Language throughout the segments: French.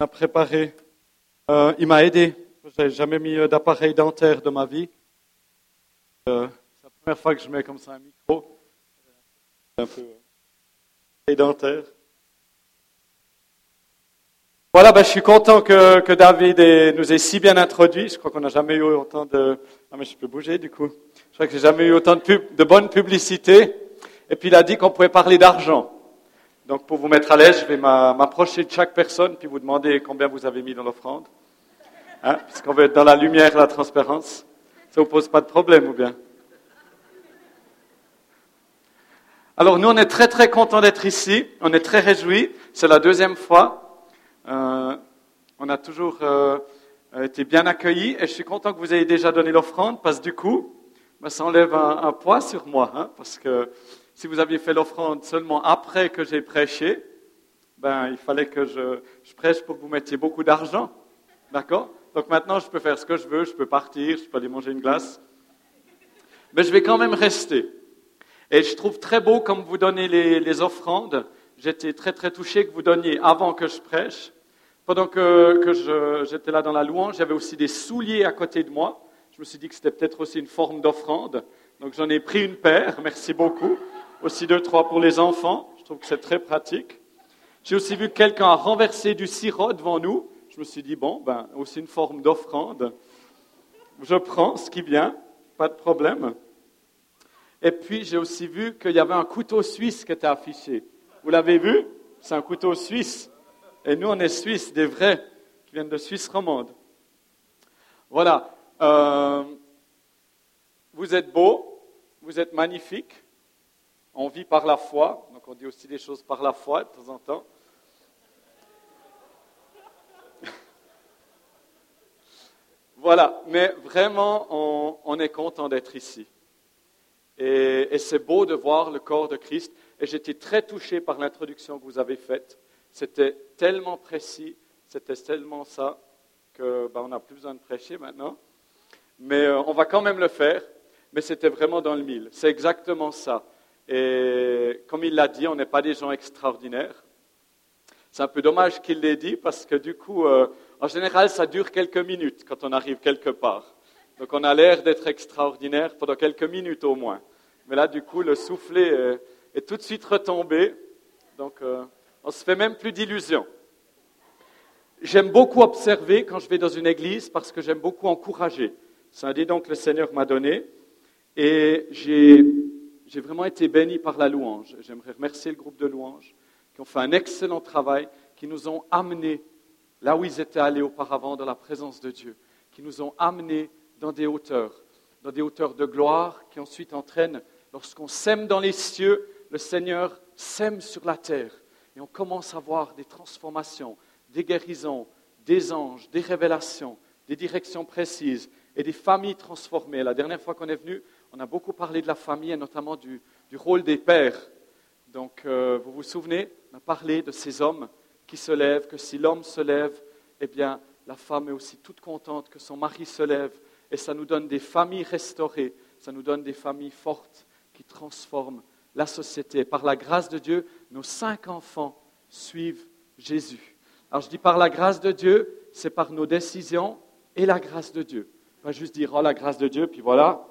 a préparé. Euh, il m'a aidé. Je jamais mis d'appareil dentaire de ma vie. Euh, c'est la première fois que je mets comme ça un micro. Un peu euh, dentaire. Voilà, ben, je suis content que, que David nous ait si bien introduit. Je crois qu'on n'a jamais eu autant de... Ah, mais je peux bouger du coup. Je crois que j'ai jamais eu autant de, pub, de bonne publicité. Et puis il a dit qu'on pouvait parler d'argent. Donc pour vous mettre à l'aise, je vais m'approcher de chaque personne puis vous demander combien vous avez mis dans l'offrande. Hein, puisqu'on veut être dans la lumière, la transparence. Ça ne vous pose pas de problème ou bien? Alors nous, on est très très contents d'être ici. On est très réjouis. C'est la deuxième fois. Euh, on a toujours euh, été bien accueillis et je suis content que vous ayez déjà donné l'offrande parce que du coup, ben, ça enlève un, un poids sur moi. Hein, parce que si vous aviez fait l'offrande seulement après que j'ai prêché, ben, il fallait que je, prêche pour que vous mettiez beaucoup d'argent. D'accord? Donc maintenant, je peux faire ce que je veux, je peux partir, je peux aller manger une glace. Mais je vais quand même rester. Et je trouve très beau comme vous donnez les, offrandes. J'étais très très touché que vous donniez avant que je prêche. Pendant que, que j'étais là dans la louange, j'avais aussi des souliers à côté de moi. Je me suis dit que c'était peut-être aussi une forme d'offrande. Donc j'en ai pris une paire, merci beaucoup aussi deux, trois pour les enfants. Je trouve que c'est très pratique. J'ai aussi vu que quelqu'un a renversé du sirop devant nous. Je me suis dit, bon, ben, aussi une forme d'offrande. Je prends ce qui vient, pas de problème. Et puis, j'ai aussi vu qu'il y avait un couteau suisse qui était affiché. Vous l'avez vu? C'est un couteau suisse. Et nous, on est suisses, des vrais, qui viennent de Suisse romande. Voilà. Euh, vous êtes beaux, vous êtes magnifiques. On vit par la foi, donc on dit aussi des choses par la foi de temps en temps. voilà, mais vraiment, on, est content d'être ici. Et, c'est beau de voir le corps de Christ. Et j'étais très touché par l'introduction que vous avez faite. C'était tellement précis, c'était tellement ça que ben, on n'a plus besoin de prêcher maintenant. Mais euh, on va quand même le faire. Mais c'était vraiment dans le mille. C'est exactement ça. Et comme il l'a dit, on n'est pas des gens extraordinaires. C'est un peu dommage qu'il l'ait dit parce que du coup, euh, en général, ça dure quelques minutes quand on arrive quelque part. Donc on a l'air d'être extraordinaire pendant quelques minutes au moins. Mais là, du coup, le soufflet est, tout de suite retombé. Donc euh, on se fait même plus d'illusions. J'aime beaucoup observer quand je vais dans une église parce que j'aime beaucoup encourager. C'est un dons que le Seigneur m'a donné. Et j'ai j'ai vraiment été béni par la louange. J'aimerais remercier le groupe de louanges qui ont fait un excellent travail, qui nous ont amenés là où ils étaient allés auparavant dans la présence de Dieu, qui nous ont amenés dans des hauteurs, dans des hauteurs de gloire qui ensuite entraînent, lorsqu'on sème dans les cieux, le Seigneur sème sur la terre et on commence à voir des transformations, des guérisons, des anges, des révélations, des directions précises et des familles transformées. La dernière fois qu'on est venu, on a beaucoup parlé de la famille et notamment du, rôle des pères. Donc, euh, vous vous souvenez, on a parlé de ces hommes qui se lèvent, que si l'homme se lève, eh bien, la femme est aussi toute contente que son mari se lève. Et ça nous donne des familles restaurées, ça nous donne des familles fortes qui transforment la société. Par la grâce de Dieu, nos cinq enfants suivent Jésus. Alors je dis par la grâce de Dieu, c'est par nos décisions et la grâce de Dieu. Pas juste dire, oh la grâce de Dieu, puis voilà,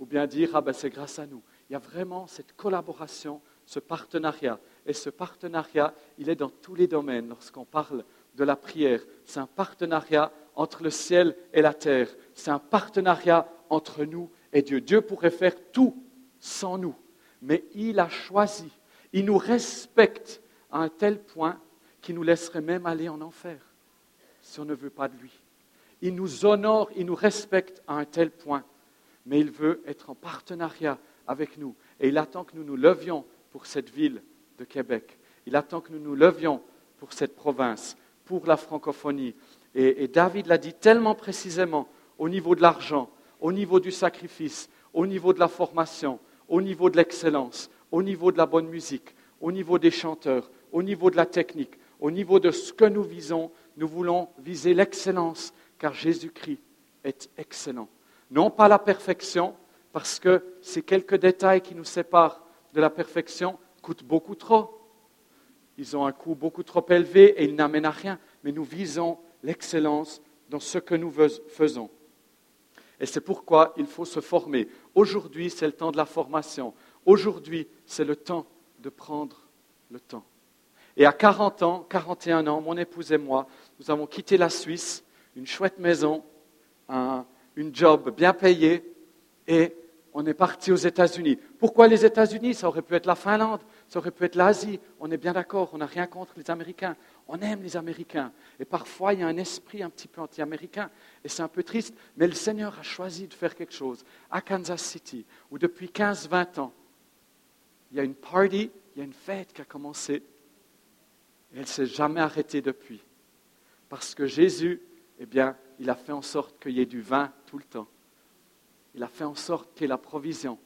ou bien dire ah ben c'est grâce à nous. Il y a vraiment cette collaboration, ce partenariat. Et ce partenariat, il est dans tous les domaines lorsqu'on parle de la prière. C'est un partenariat entre le ciel et la terre. C'est un partenariat entre nous et Dieu. Dieu pourrait faire tout sans nous, mais il a choisi. Il nous respecte à un tel point qu'il nous laisserait même aller en enfer si on ne veut pas de lui. Il nous honore, il nous respecte à un tel point mais il veut être en partenariat avec nous. Et il attend que nous nous levions pour cette ville de Québec. Il attend que nous nous levions pour cette province, pour la francophonie. Et, David l'a dit tellement précisément au niveau de l'argent, au niveau du sacrifice, au niveau de la formation, au niveau de l'excellence, au niveau de la bonne musique, au niveau des chanteurs, au niveau de la technique, au niveau de ce que nous visons. Nous voulons viser l'excellence, car Jésus-Christ est excellent. Non pas la perfection, parce que ces quelques détails qui nous séparent de la perfection coûtent beaucoup trop. Ils ont un coût beaucoup trop élevé et ils n'amènent à rien. mais nous visons l'excellence dans ce que nous faisons. Et c'est pourquoi il faut se former. Aujourd'hui, c'est le temps de la formation. Aujourd'hui, c'est le temps de prendre le temps. Et à 40 ans, 41 ans, mon épouse et moi, nous avons quitté la Suisse, une chouette maison, un, une job bien payé, et on est parti aux États-Unis. Pourquoi les États-Unis? Ça aurait pu être la Finlande, ça aurait pu être l'Asie. On est bien d'accord, on n'a rien contre les Américains. On aime les Américains. Et parfois, il y a un esprit un petit peu anti-américain. Et c'est un peu triste. Mais le Seigneur a choisi de faire quelque chose à Kansas City, où depuis 15-20 ans, il y a une party, il y a une fête qui a commencé. Et elle ne s'est jamais arrêtée depuis. Parce que Jésus, eh bien, il a fait en sorte qu'il y ait du vin le temps. Il a fait en sorte qu'il y ait la provision.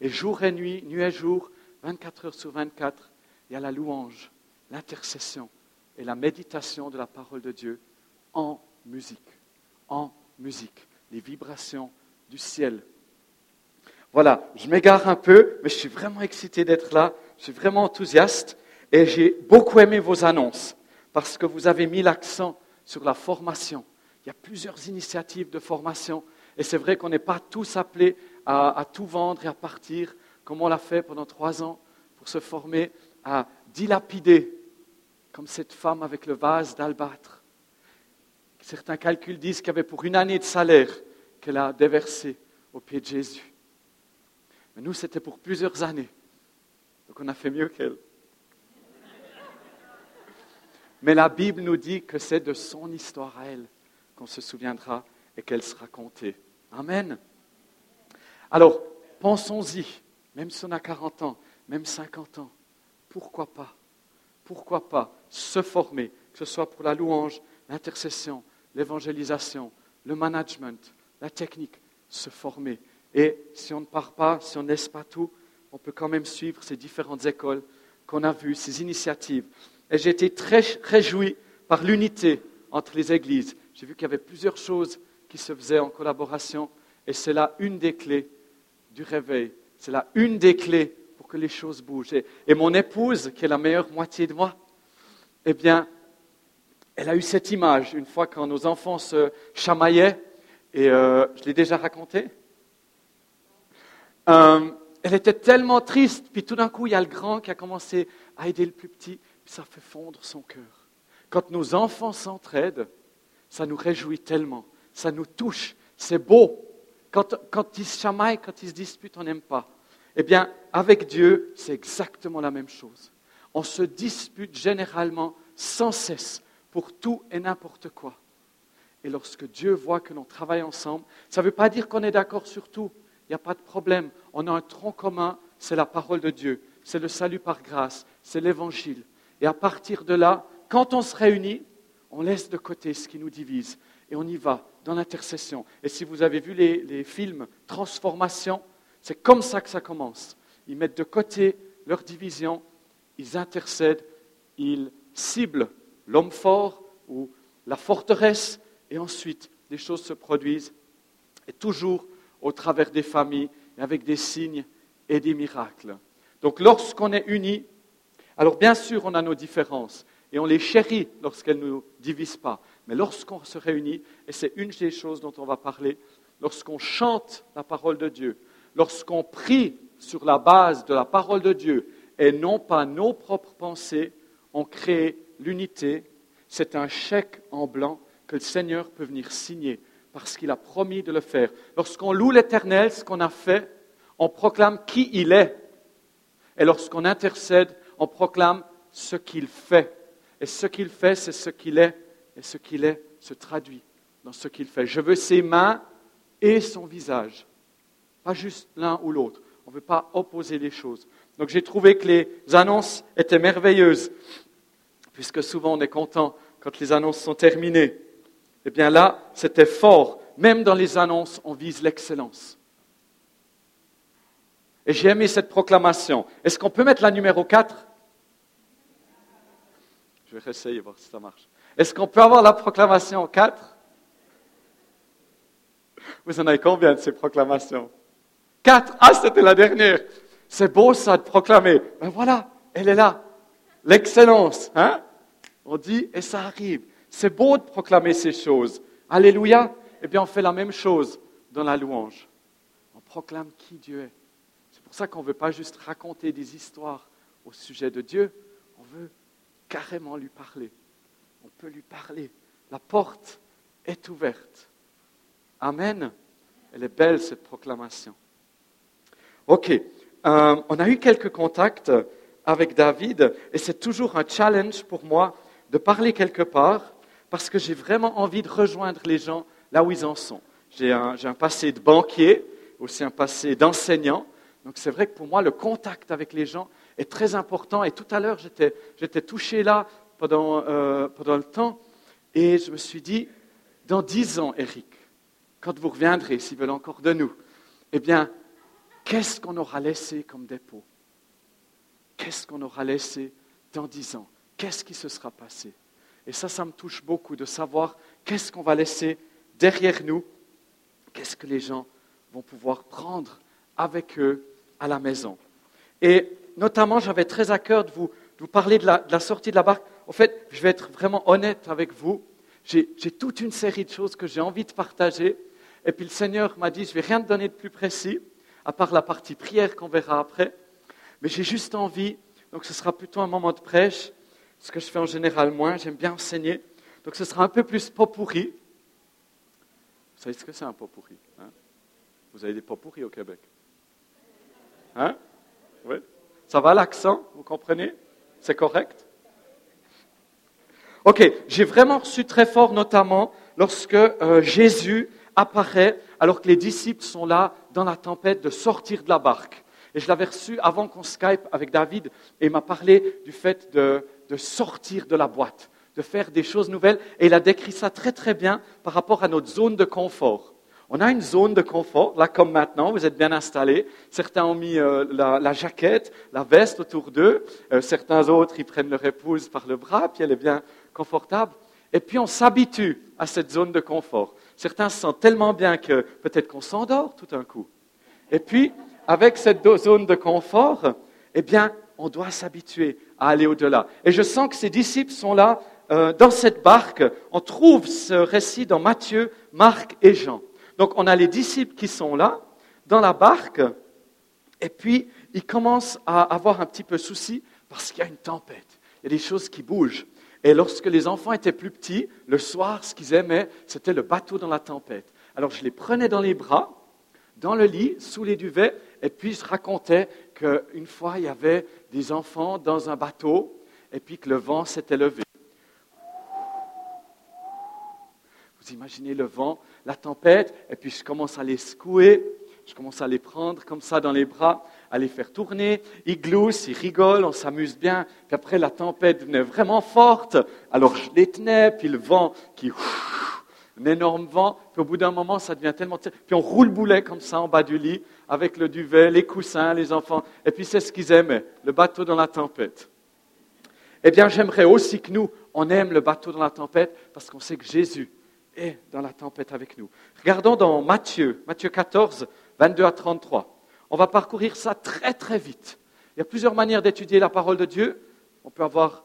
Et jour et nuit, nuit et jour, 24 heures sur 24, il y a la louange, l'intercession et la méditation de la parole de Dieu en musique. En musique. Les vibrations du ciel. Voilà, je m'égare un peu, mais je suis vraiment excité d'être là. Je suis vraiment enthousiaste et j'ai beaucoup aimé vos annonces parce que vous avez mis l'accent sur la formation. Il y a plusieurs initiatives de formation et c'est vrai qu'on n'est pas tous appelés à, tout vendre et à partir, comme on l'a fait pendant trois ans, pour se former à dilapider, comme cette femme avec le vase d'albâtre. Certains calculs disent qu'il y avait pour une année de salaire qu'elle a déversé au pied de Jésus. Mais nous, c'était pour plusieurs années. Donc on a fait mieux qu'elle. Mais la Bible nous dit que c'est de son histoire à elle qu'on se souviendra et qu'elle sera comptée. Amen. Alors, pensons-y, même si on a 40 ans, même 50 ans, pourquoi pas? Pourquoi pas se former, que ce soit pour la louange, l'intercession, l'évangélisation, le management, la technique, se former. Et si on ne part pas, si on ne pas tout, on peut quand même suivre ces différentes écoles qu'on a vues, ces initiatives. Et j'ai été très réjoui par l'unité entre les églises. J'ai vu qu'il y avait plusieurs choses qui se faisaient en collaboration et c'est là une des clés du réveil. C'est là une des clés pour que les choses bougent. Et, mon épouse, qui est la meilleure moitié de moi, eh bien, elle a eu cette image une fois quand nos enfants se chamaillaient, et euh, je l'ai déjà raconté. Euh, elle était tellement triste, puis tout d'un coup, il y a le grand qui a commencé à aider le plus petit, puis ça fait fondre son cœur. Quand nos enfants s'entraident, ça nous réjouit tellement, ça nous touche, c'est beau. Quand, ils se chamaillent, quand ils se disputent, on n'aime pas. Eh bien, avec Dieu, c'est exactement la même chose. On se dispute généralement sans cesse pour tout et n'importe quoi. Et lorsque Dieu voit que l'on travaille ensemble, ça ne veut pas dire qu'on est d'accord sur tout. Il n'y a pas de problème. On a un tronc commun, c'est la parole de Dieu. C'est le salut par grâce. C'est l'évangile. Et à partir de là, quand on se réunit, on laisse de côté ce qui nous divise et on y va dans l'intercession. Et si vous avez vu les, films Transformation, c'est comme ça que ça commence. Ils mettent de côté leur division, ils intercèdent, ils ciblent l'homme fort ou la forteresse, et ensuite les choses se produisent, et toujours au travers des familles, et avec des signes et des miracles. Donc lorsqu'on est unis, alors bien sûr on a nos différences, et on les chérit lorsqu'elles ne nous divisent pas. Mais lorsqu'on se réunit, et c'est une des choses dont on va parler, lorsqu'on chante la parole de Dieu, lorsqu'on prie sur la base de la parole de Dieu et non pas nos propres pensées, on crée l'unité. C'est un chèque en blanc que le Seigneur peut venir signer parce qu'il a promis de le faire. Lorsqu'on loue l'Éternel, ce qu'on a fait, on proclame qui il est. Et lorsqu'on intercède, on proclame ce qu'il fait. Et ce qu'il fait, c'est ce qu'il est. Et ce qu'il est se traduit dans ce qu'il fait. Je veux ses mains et son visage. Pas juste l'un ou l'autre. On ne veut pas opposer les choses. Donc j'ai trouvé que les annonces étaient merveilleuses, puisque souvent on est content quand les annonces sont terminées. Eh bien là, c'était fort. Même dans les annonces, on vise l'excellence. Et j'ai aimé cette proclamation. Est-ce qu'on peut mettre la numéro 4 je vais essayer, voir si ça marche. Est-ce qu'on peut avoir la proclamation 4 Vous en avez combien de ces proclamations? 4 Ah, c'était la dernière. C'est beau ça de proclamer. Ben voilà, elle est là. L'excellence, hein? On dit et ça arrive. C'est beau de proclamer ces choses. Alléluia. Eh bien, on fait la même chose dans la louange. On proclame qui Dieu est. C'est pour ça qu'on ne veut pas juste raconter des histoires au sujet de Dieu. On veut carrément lui parler. On peut lui parler. La porte est ouverte. Amen. Elle est belle, cette proclamation. OK. Euh, on a eu quelques contacts avec David et c'est toujours un challenge pour moi de parler quelque part parce que j'ai vraiment envie de rejoindre les gens là où ils en sont. J'ai un, un, passé de banquier, aussi un passé d'enseignant. Donc c'est vrai que pour moi, le contact avec les gens est très important. Et tout à l'heure, j'étais touché là pendant, euh, pendant le temps. Et je me suis dit, dans dix ans, Eric, quand vous reviendrez, s'ils veulent encore de nous, eh bien, qu'est-ce qu'on aura laissé comme dépôt? Qu'est-ce qu'on aura laissé dans dix ans? Qu'est-ce qui se sera passé? Et ça, ça me touche beaucoup de savoir qu'est-ce qu'on va laisser derrière nous, qu'est-ce que les gens vont pouvoir prendre avec eux à la maison? Et notamment, j'avais très à cœur de vous, parler de la, sortie de la barque. En fait, je vais être vraiment honnête avec vous. J'ai toute une série de choses que j'ai envie de partager. Et puis le Seigneur m'a dit, je ne vais rien te donner de plus précis, à part la partie prière qu'on verra après. Mais j'ai juste envie, donc ce sera plutôt un moment de prêche, ce que je fais en général moins, j'aime bien enseigner. Donc ce sera un peu plus pot pourri. Vous savez ce que c'est un pot pourri hein? Vous avez des pots pourris au Québec? Hein? Oui Ça va l'accent, vous comprenez? C'est correct? Ok, j'ai vraiment reçu très fort, notamment lorsque euh, Jésus apparaît alors que les disciples sont là dans la tempête de sortir de la barque. Et je l'avais reçu avant qu'on Skype avec David et m'a parlé du fait de, de, sortir de la boîte, de faire des choses nouvelles. Et il a décrit ça très très bien par rapport à notre zone de confort. On a une zone de confort, là comme maintenant, vous êtes bien installés. Certains ont mis euh, la, jaquette, la veste autour d'eux. Euh, certains autres, ils prennent leur épouse par le bras, puis elle est bien confortable. Et puis on s'habitue à cette zone de confort. Certains se sentent tellement bien que peut-être qu'on s'endort tout d'un coup. Et puis, avec cette zone de confort, eh bien, on doit s'habituer à aller au-delà. Et je sens que ces disciples sont là euh, dans cette barque. On trouve ce récit dans Matthieu, Marc et Jean. Donc, on a les disciples qui sont là, dans la barque, et puis ils commencent à avoir un petit peu souci parce qu'il y a une tempête. Il y a des choses qui bougent. Et lorsque les enfants étaient plus petits, le soir, ce qu'ils aimaient, c'était le bateau dans la tempête. Alors je les prenais dans les bras, dans le lit, sous les duvets, et puis je racontais qu'une fois, il y avait des enfants dans un bateau, et puis que le vent s'était levé. Vous imaginez le vent, la tempête, et puis je commence à les secouer, je commence à les prendre comme ça dans les bras, à les faire tourner. Ils gloussent, ils rigolent, on s'amuse bien. Puis après, la tempête venait vraiment forte. Alors je les tenais, puis le vent qui... Un énorme vent. Puis au bout d'un moment, ça devient tellement... Puis on roule boulet comme ça en bas du lit, avec le duvet, les coussins, les enfants. Et puis c'est ce qu'ils aimaient, le bateau dans la tempête. Eh bien, j'aimerais aussi que nous, on aime le bateau dans la tempête, parce qu'on sait que Jésus est dans la tempête avec nous. Regardons dans Matthieu, Matthieu 14, 22 à 33. On va parcourir ça très très vite. Il y a plusieurs manières d'étudier la parole de Dieu. On peut avoir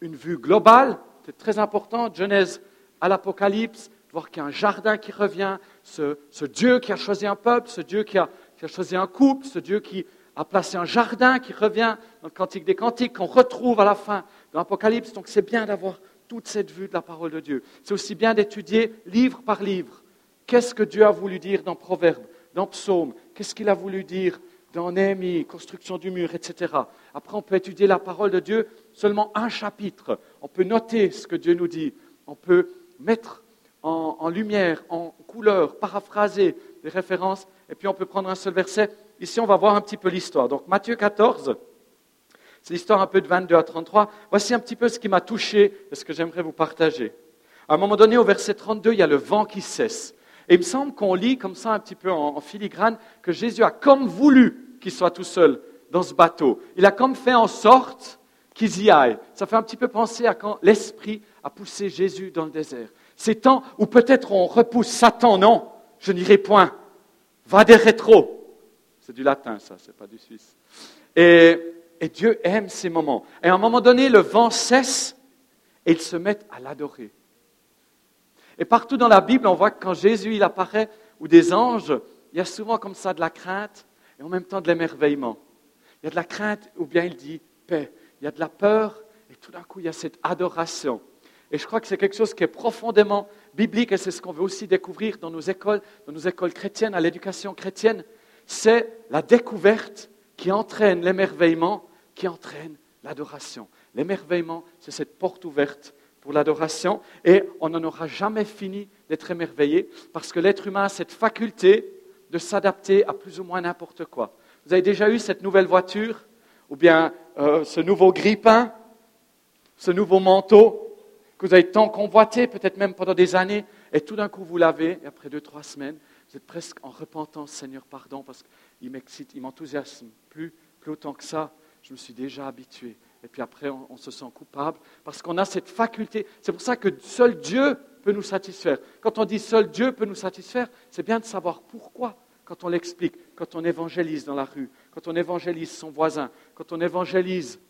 une vue globale, c'est très important, Genèse à l'Apocalypse, voir qu'il y a un jardin qui revient, ce, Dieu qui a choisi un peuple, ce Dieu qui a, qui a, choisi un couple, ce Dieu qui a placé un jardin qui revient dans le Cantique des Cantiques, qu'on retrouve à la fin de l'Apocalypse. Donc c'est bien d'avoir toute cette vue de la parole de Dieu. C'est aussi bien d'étudier livre par livre. Qu'est-ce que Dieu a voulu dire dans Proverbes dans Psaume, qu'est-ce qu'il a voulu dire dans Néhémie, construction du mur, etc. Après, on peut étudier la parole de Dieu seulement un chapitre. On peut noter ce que Dieu nous dit. On peut mettre en, lumière, en couleur, paraphraser des références, et puis on peut prendre un seul verset. Ici, on va voir un petit peu l'histoire. Donc, Matthieu 14, c'est l'histoire un peu de 22 à 33. Voici un petit peu ce qui m'a touché et ce que j'aimerais vous partager. À un moment donné, au verset 32, il y a le vent qui cesse. Et il me semble qu'on lit comme ça un petit peu en, filigrane que Jésus a comme voulu qu'il soit tout seul dans ce bateau. Il a comme fait en sorte qu'ils y aillent. Ça fait un petit peu penser à quand l'Esprit a poussé Jésus dans le désert. Ces temps où peut-être on repousse Satan, non, je n'irai point. Va des rétro. C'est du latin, ça, c'est pas du suisse. Et, et Dieu aime ces moments. Et à un moment donné, le vent cesse et ils se mettent à l'adorer. Et partout dans la Bible, on voit que quand Jésus il apparaît, ou des anges, il y a souvent comme ça de la crainte et en même temps de l'émerveillement. Il y a de la crainte, ou bien il dit paix. Il y a de la peur, et tout d'un coup, il y a cette adoration. Et je crois que c'est quelque chose qui est profondément biblique, et c'est ce qu'on veut aussi découvrir dans nos écoles, dans nos écoles chrétiennes, à l'éducation chrétienne. C'est la découverte qui entraîne l'émerveillement, qui entraîne l'adoration. L'émerveillement, c'est cette porte ouverte pour l'adoration, et on n'en aura jamais fini d'être émerveillé, parce que l'être humain a cette faculté de s'adapter à plus ou moins n'importe quoi. Vous avez déjà eu cette nouvelle voiture, ou bien euh, ce nouveau grippin, ce nouveau manteau que vous avez tant convoité, peut-être même pendant des années, et tout d'un coup vous l'avez, et après deux, trois semaines, vous êtes presque en repentance, Seigneur, pardon, parce qu'il m'excite, il m'enthousiasme plus, plus autant que ça, je me suis déjà habitué. Et puis après, on, se sent coupable parce qu'on a cette faculté. C'est pour ça que seul Dieu peut nous satisfaire. Quand on dit seul Dieu peut nous satisfaire, c'est bien de savoir pourquoi. Quand on l'explique, quand on évangélise dans la rue, quand on évangélise son voisin, quand on évangélise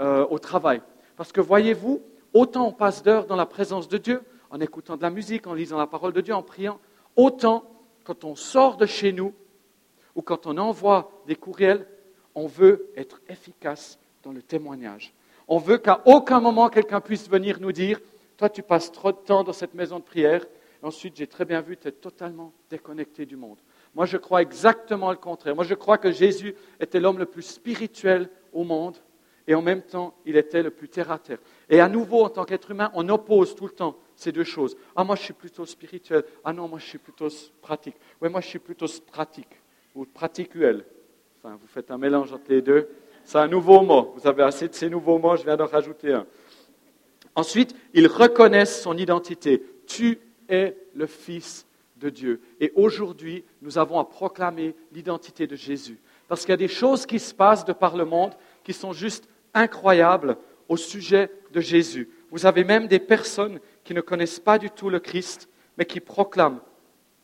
euh, au travail. Parce que voyez-vous, autant on passe d'heures dans la présence de Dieu, en écoutant de la musique, en lisant la parole de Dieu, en priant, autant quand on sort de chez nous ou quand on envoie des courriels, on veut être efficace dans le témoignage. On veut qu'à aucun moment quelqu'un puisse venir nous dire Toi, tu passes trop de temps dans cette maison de prière. Et ensuite, j'ai très bien vu, tu es totalement déconnecté du monde. Moi, je crois exactement le contraire. Moi, je crois que Jésus était l'homme le plus spirituel au monde et en même temps, il était le plus terre à terre. Et à nouveau, en tant qu'être humain, on oppose tout le temps ces deux choses. Ah, moi, je suis plutôt spirituel. Ah non, moi, je suis plutôt pratique. Oui, moi, je suis plutôt pratique ou praticuel. Vous faites un mélange entre les deux. C'est un nouveau mot. Vous avez assez de ces nouveaux mots, je viens d'en rajouter un. Ensuite, ils reconnaissent son identité. Tu es le Fils de Dieu. Et aujourd'hui, nous avons à proclamer l'identité de Jésus. Parce qu'il y a des choses qui se passent de par le monde qui sont juste incroyables au sujet de Jésus. Vous avez même des personnes qui ne connaissent pas du tout le Christ, mais qui proclament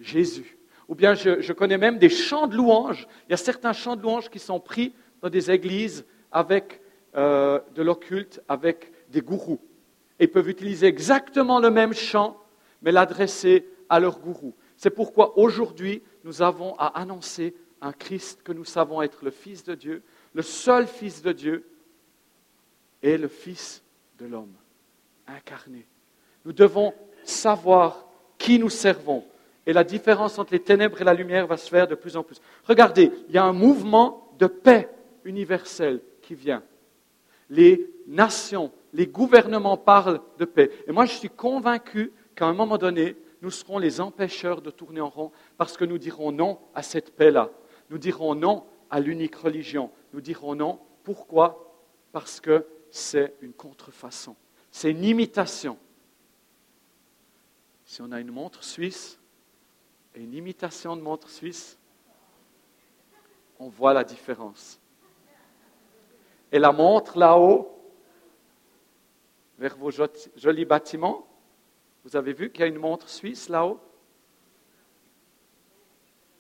Jésus. Ou bien je, connais même des chants de louanges. Il y a certains chants de louanges qui sont pris dans des églises avec euh, de l'occulte, avec des gourous. Et ils peuvent utiliser exactement le même chant, mais l'adresser à leur gourou. C'est pourquoi aujourd'hui, nous avons à annoncer un Christ que nous savons être le Fils de Dieu, le seul Fils de Dieu et le Fils de l'homme, incarné. Nous devons savoir qui nous servons. Et la différence entre les ténèbres et la lumière va se faire de plus en plus. Regardez, il y a un mouvement de paix universel qui vient. Les nations, les gouvernements parlent de paix. Et moi, je suis convaincu qu'à un moment donné, nous serons les empêcheurs de tourner en rond parce que nous dirons non à cette paix-là. Nous dirons non à l'unique religion. Nous dirons non. Pourquoi? Parce que c'est une contrefaçon. C'est une imitation. Si on a une montre suisse et une imitation de montre suisse, on voit la différence. Et la montre là-haut, vers vos jolis bâtiments, vous avez vu qu'il y a une montre suisse là-haut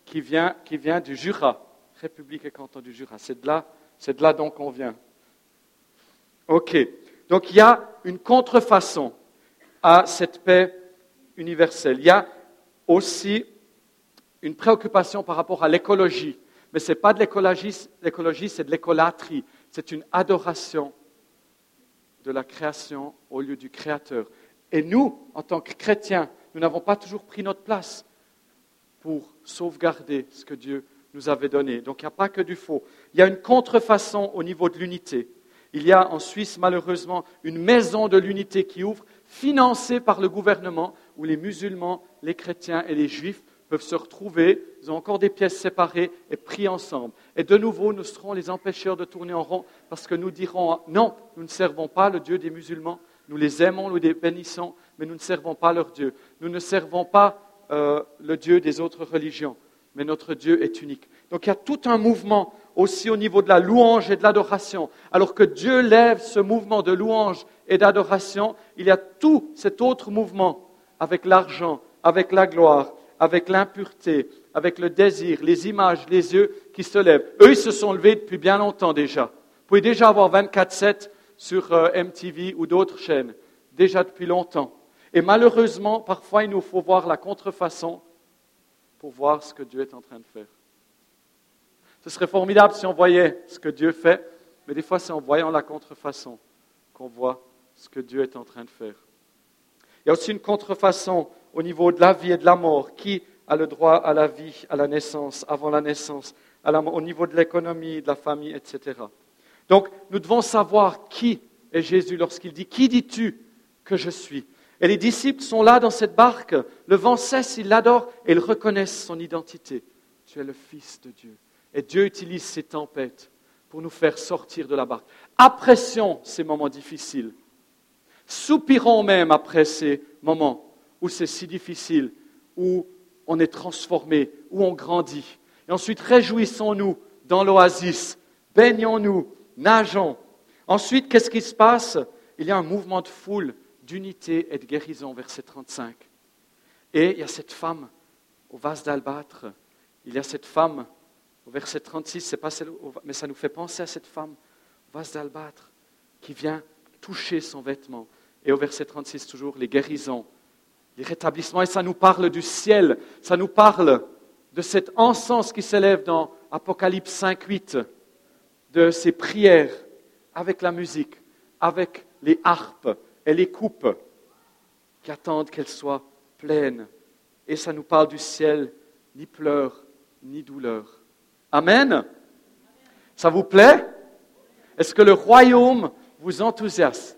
qui vient, qui vient du Jura, République et canton du Jura. C'est de là, c'est de là donc on vient. OK. Donc il y a une contrefaçon à cette paix universelle. Il y a aussi une préoccupation par rapport à l'écologie. Mais ce n'est pas de l'écologie, c'est de l'écolatrie c'est une adoration de la création au lieu du Créateur. Et nous, en tant que chrétiens, nous n'avons pas toujours pris notre place pour sauvegarder ce que Dieu nous avait donné. Donc il n'y a pas que du faux. Il y a une contrefaçon au niveau de l'unité. Il y a en Suisse, malheureusement, une maison de l'unité qui ouvre, financée par le gouvernement, où les musulmans, les chrétiens et les juifs peuvent se retrouver, ils ont encore des pièces séparées et pris ensemble. Et de nouveau, nous serons les empêcheurs de tourner en rond parce que nous dirons non, nous ne servons pas le Dieu des musulmans, nous les aimons, nous les bénissons, mais nous ne servons pas leur Dieu. Nous ne servons pas euh, le Dieu des autres religions, mais notre Dieu est unique. Donc il y a tout un mouvement aussi au niveau de la louange et de l'adoration. Alors que Dieu lève ce mouvement de louange et d'adoration, il y a tout cet autre mouvement avec l'argent, avec la gloire, avec l'impureté, avec le désir, les images, les yeux qui se lèvent. Eux, ils se sont levés depuis bien longtemps déjà. Vous pouvez déjà avoir 24-7 sur euh, MTV ou d'autres chaînes déjà depuis longtemps. Et malheureusement, parfois, il nous faut voir la contrefaçon pour voir ce que Dieu est en train de faire. Ce serait formidable si on voyait ce que Dieu fait, mais des fois, c'est en voyant la contrefaçon qu'on voit ce que Dieu est en train de faire. Il y a aussi une contrefaçon au niveau de la vie et de la mort. Qui a le droit à la vie, à la naissance, avant la naissance, au niveau de l'économie, de la famille, etc. Donc, nous devons savoir qui est Jésus lorsqu'il dit Qui dis-tu que je suis? Et les disciples sont là dans cette barque, le vent cesse, ils l'adorent et ils reconnaissent son identité. Tu es le Fils de Dieu. Et Dieu utilise ces tempêtes pour nous faire sortir de la barque. Apprécions ces moments difficiles. Soupirons même après ces moments où c'est si difficile, où on est transformé, où on grandit. Et ensuite, réjouissons-nous dans l'oasis, baignons-nous, nageons. Ensuite, qu'est-ce qui se passe? Il y a un mouvement de foule, d'unité et de guérison, verset 35. Et il y a cette femme au vase d'albâtre, il y a cette femme au verset 36, c'est pas mais ça nous fait penser à cette femme au vase d'albâtre qui vient toucher son vêtement. Et au verset 36, toujours, les guérisons, les rétablissements. Et ça nous parle du ciel, ça nous parle de cet encens qui s'élève dans Apocalypse 5, 8, de ces prières avec la musique, avec les harpes et les coupes qui attendent qu'elles soient pleines. Et ça nous parle du ciel, ni pleurs, ni douleur. Amen? Ça vous plaît? Est-ce que le royaume vous enthousiasme?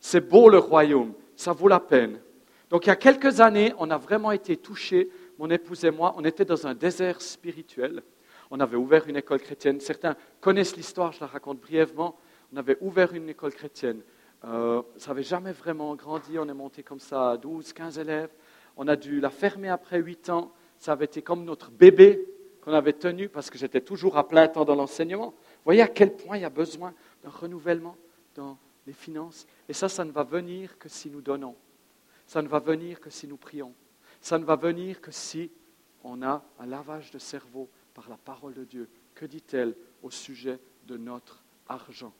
C'est beau le royaume, ça vaut la peine. Donc il y a quelques années, on a vraiment été touchés, mon épouse et moi, on était dans un désert spirituel. On avait ouvert une école chrétienne. Certains connaissent l'histoire, je la raconte brièvement. On avait ouvert une école chrétienne. Euh, ça n'avait jamais vraiment grandi. On est monté comme ça à 12, 15 élèves. On a dû la fermer après 8 ans. Ça avait été comme notre bébé qu'on avait tenu parce que j'étais toujours à plein temps dans l'enseignement. Vous voyez à quel point il y a besoin d'un renouvellement dans les finances. Et ça, ça ne va venir que si nous donnons. Ça ne va venir que si nous prions. Ça ne va venir que si on a un lavage de cerveau par la parole de Dieu. Que dit-elle au sujet de notre argent?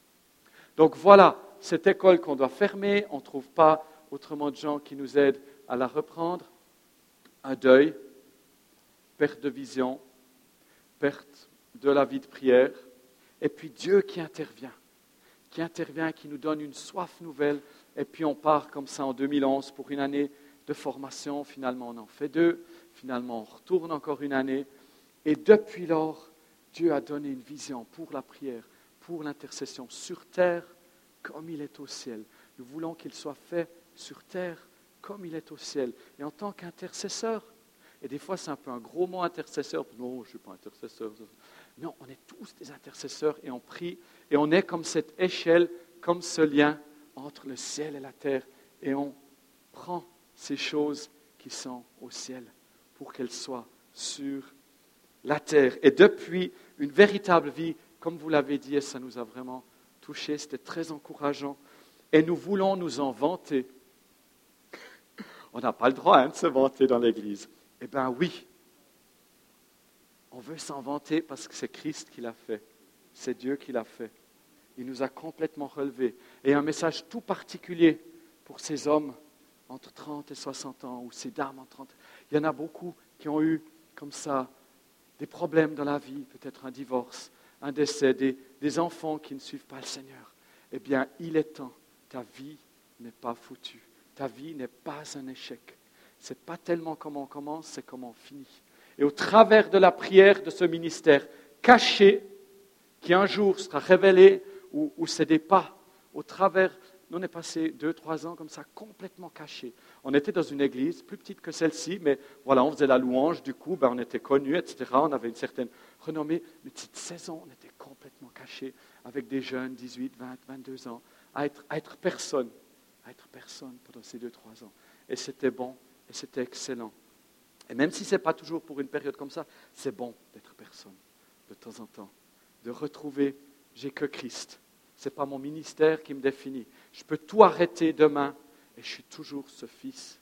Donc voilà, cette école qu'on doit fermer, on ne trouve pas autrement de gens qui nous aident à la reprendre. Un deuil, perte de vision, perte de la vie de prière, et puis Dieu qui intervient, qui intervient, qui nous donne une soif nouvelle, et puis on part comme ça en 2011 pour une année de formation, finalement on en fait deux, finalement on retourne encore une année, et depuis lors, Dieu a donné une vision pour la prière, pour l'intercession, sur terre comme il est au ciel. Nous voulons qu'il soit fait sur terre comme il est au ciel. Et en tant qu'intercesseur, et des fois, c'est un peu un gros mot intercesseur. Non, je ne suis pas intercesseur. Non, on est tous des intercesseurs et on prie. Et on est comme cette échelle, comme ce lien entre le ciel et la terre. Et on prend ces choses qui sont au ciel pour qu'elles soient sur la terre. Et depuis une véritable vie, comme vous l'avez dit, et ça nous a vraiment touchés, c'était très encourageant. Et nous voulons nous en vanter. On n'a pas le droit hein, de se vanter dans l'Église. Eh bien oui, on veut s'en vanter parce que c'est Christ qui l'a fait, c'est Dieu qui l'a fait. Il nous a complètement relevés. Et un message tout particulier pour ces hommes entre 30 et 60 ans, ou ces dames entre 30. Il y en a beaucoup qui ont eu comme ça des problèmes dans la vie, peut-être un divorce, un décès, des, des enfants qui ne suivent pas le Seigneur. Eh bien, il est temps. Ta vie n'est pas foutue. Ta vie n'est pas un échec n'est pas tellement comment on commence, c'est comment on finit. Et au travers de la prière de ce ministère caché, qui un jour sera révélé, où, c'est des pas, au travers, nous on est passé deux, trois ans comme ça, complètement caché. On était dans une église plus petite que celle-ci, mais voilà, on faisait la louange, du coup, ben, on était connus, etc. On avait une certaine renommée. Mais cette saison, on était complètement caché avec des jeunes, 18, 20, 22 ans, à être, à être personne, à être personne pendant ces deux, trois ans. Et c'était bon, et c'était excellent. Et même si ce n'est pas toujours pour une période comme ça, c'est bon d'être personne de temps en temps, de retrouver j'ai que Christ. Ce n'est pas mon ministère qui me définit. Je peux tout arrêter demain et je suis toujours ce fils,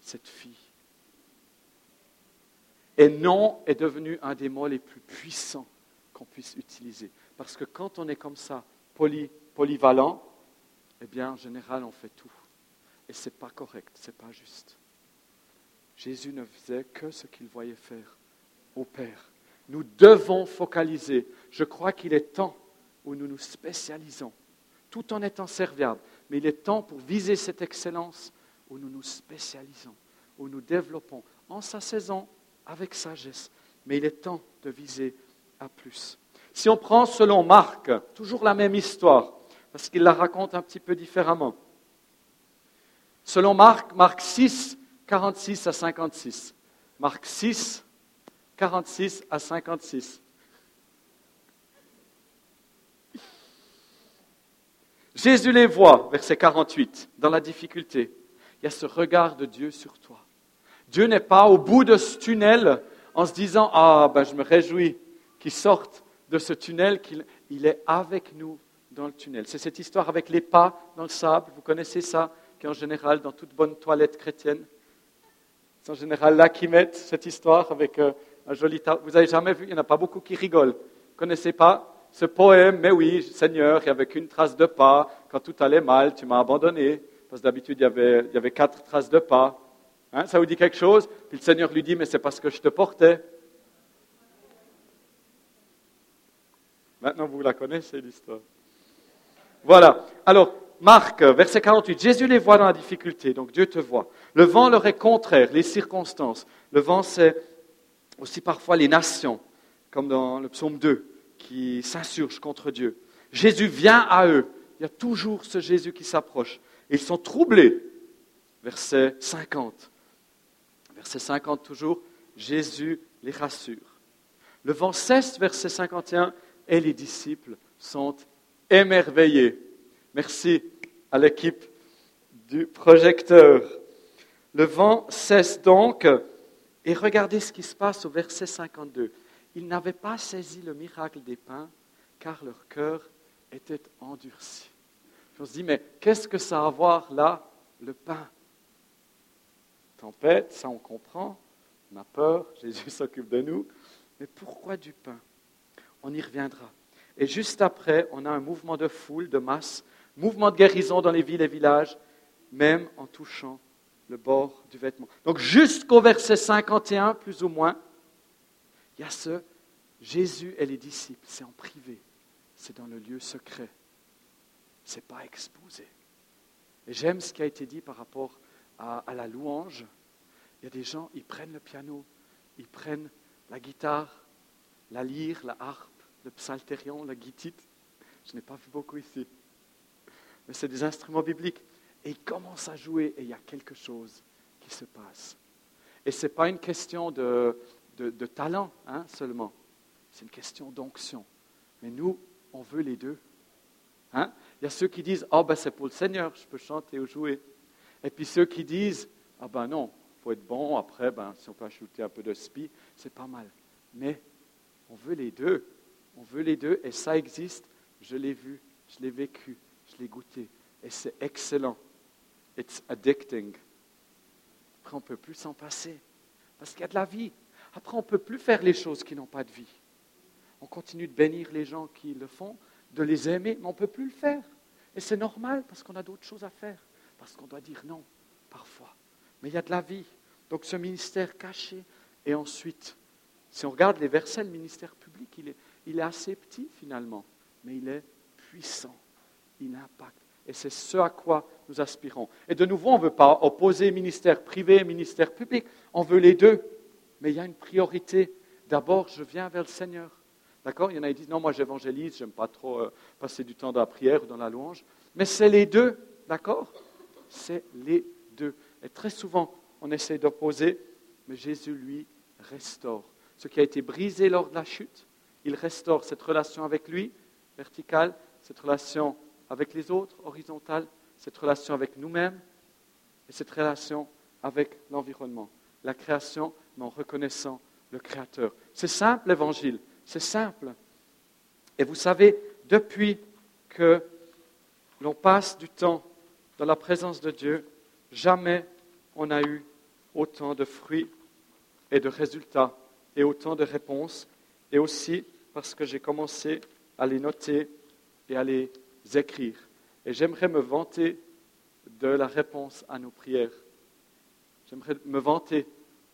cette fille. Et non est devenu un des mots les plus puissants qu'on puisse utiliser. Parce que quand on est comme ça, polyvalent, eh bien, en général, on fait tout. Et ce n'est pas correct, ce n'est pas juste. Jésus ne faisait que ce qu'il voyait faire au Père. Nous devons focaliser. Je crois qu'il est temps où nous nous spécialisons, tout en étant serviables. Mais il est temps pour viser cette excellence où nous nous spécialisons, où nous développons en sa saison avec sagesse. Mais il est temps de viser à plus. Si on prend selon Marc, toujours la même histoire, parce qu'il la raconte un petit peu différemment. Selon Marc, Marc 6, 46 à 56. Marc 6, 46 à 56. Jésus les voit, verset 48, dans la difficulté. Il y a ce regard de Dieu sur toi. Dieu n'est pas au bout de ce tunnel en se disant Ah, ben je me réjouis qu'il sorte de ce tunnel, qu'il il est avec nous dans le tunnel. C'est cette histoire avec les pas dans le sable, vous connaissez ça, qui est en général dans toute bonne toilette chrétienne. C'est en général là qu'ils mettent cette histoire avec euh, un joli tas. Vous avez jamais vu, il n'y en a pas beaucoup qui rigolent. Vous connaissez pas ce poème Mais oui, Seigneur, il n'y avait qu'une trace de pas. Quand tout allait mal, tu m'as abandonné. Parce que d'habitude, il y, avait, il y avait quatre traces de pas. Hein, ça vous dit quelque chose? Puis le Seigneur lui dit Mais c'est parce que je te portais. Maintenant, vous la connaissez, l'histoire. Voilà. Alors, Marc, verset 48, Jésus les voit dans la difficulté, donc Dieu te voit. Le vent leur est contraire, les circonstances. Le vent, c'est aussi parfois les nations, comme dans le psaume 2, qui s'insurgent contre Dieu. Jésus vient à eux. Il y a toujours ce Jésus qui s'approche. Ils sont troublés. Verset 50. Verset 50 toujours, Jésus les rassure. Le vent cesse, verset 51, et les disciples sont émerveillés. Merci à l'équipe du projecteur. Le vent cesse donc, et regardez ce qui se passe au verset 52. Ils n'avaient pas saisi le miracle des pains, car leur cœur était endurci. on se dit, mais qu'est-ce que ça a à voir là, le pain? Tempête, ça on comprend, on a peur, Jésus s'occupe de nous, mais pourquoi du pain? On y reviendra. Et juste après, on a un mouvement de foule, de masse, mouvement de guérison dans les villes et villages, même en touchant le bord du vêtement. Donc jusqu'au verset 51, plus ou moins, il y a ce Jésus et les disciples, c'est en privé, c'est dans le lieu secret, c'est pas exposé. Et j'aime ce qui a été dit par rapport à, à la louange. Il y a des gens, ils prennent le piano, ils prennent la guitare, la lyre, la harpe, le psalterion, la guitite. Je n'ai pas vu beaucoup ici. Mais c'est des instruments bibliques. Et ils commencent à jouer et il y a quelque chose qui se passe. Et ce n'est pas une question de, de, talent hein, seulement. C'est une question d'onction. Mais nous, on veut les deux. Hein? Il y a ceux qui disent Oh, ben c'est pour le Seigneur, je peux chanter ou jouer. Et puis ceux qui disent Ah, ben non, il faut être bon, après, ben, si on peut ajouter un peu de spi, c'est pas mal. Mais on veut les deux. On veut les deux et ça existe. Je l'ai vu, je l'ai vécu, je l'ai goûté et c'est excellent. It's addicting. Après, on ne peut plus s'en passer parce qu'il y a de la vie. Après, on ne peut plus faire les choses qui n'ont pas de vie. On continue de bénir les gens qui le font, de les aimer, mais on ne peut plus le faire. Et c'est normal parce qu'on a d'autres choses à faire, parce qu'on doit dire non parfois. Mais il y a de la vie. Donc ce ministère caché, et ensuite, si on regarde les versets, le ministère public, il est, il est assez petit finalement, mais il est puissant, il impacte. Et c'est ce à quoi nous aspirons. Et de nouveau, on ne veut pas opposer ministère privé et ministère public, on veut les deux. Mais il y a une priorité. D'abord, je viens vers le Seigneur. D'accord? Il y en a qui disent, non, moi j'évangélise, j'aime pas trop euh, passer du temps dans la prière ou dans la louange. Mais c'est les deux, d'accord? C'est les deux. Et très souvent, on essaie d'opposer, mais Jésus, lui, restaure. Ce qui a été brisé lors de la chute, il restaure cette relation avec lui, verticale, cette relation avec les autres, horizontale, cette relation avec nous-mêmes et cette relation avec l'environnement. La création, mais en reconnaissant le Créateur. C'est simple l'évangile, c'est simple. Et vous savez, depuis que l'on passe du temps dans la présence de Dieu, jamais on a eu autant de fruits et de résultats et autant de réponses et aussi parce que j'ai commencé à les noter et à les écrire. Et j'aimerais me vanter de la réponse à nos prières. J'aimerais me vanter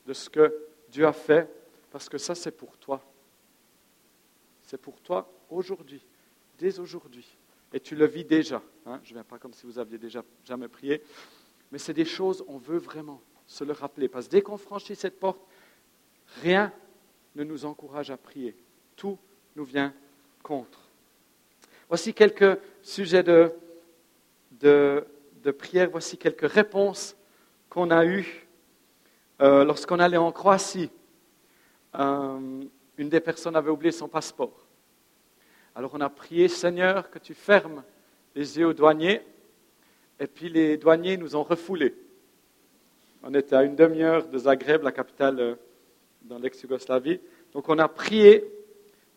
de ce que Dieu a fait, parce que ça, c'est pour toi. C'est pour toi aujourd'hui, dès aujourd'hui. Et tu le vis déjà. Hein. Je ne viens pas comme si vous aviez déjà jamais prié. Mais c'est des choses, on veut vraiment se le rappeler. Parce que dès qu'on franchit cette porte, rien ne nous encourage à prier. Tout nous vient contre. Voici quelques sujets de, de, prière. Voici quelques réponses qu'on a eues euh, lorsqu'on allait en Croatie. Euh, une des personnes avait oublié son passeport. Alors on a prié, Seigneur, que tu fermes les yeux aux douaniers. Et puis les douaniers nous ont refoulés. On était à une demi-heure de Zagreb, la capitale euh, dans l'ex-Yougoslavie. Donc on a prié.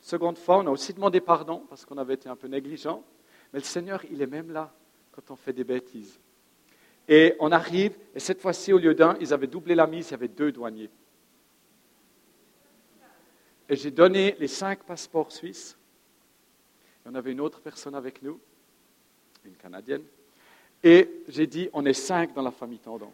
Seconde fois, on a aussi demandé pardon parce qu'on avait été un peu négligent. Mais le Seigneur, il est même là quand on fait des bêtises. Et on arrive, et cette fois-ci, au lieu d'un, ils avaient doublé la mise, il y avait deux douaniers. Et j'ai donné les cinq passeports suisses on avait une autre personne avec nous, une Canadienne, et j'ai dit, on est cinq dans la famille Tendon.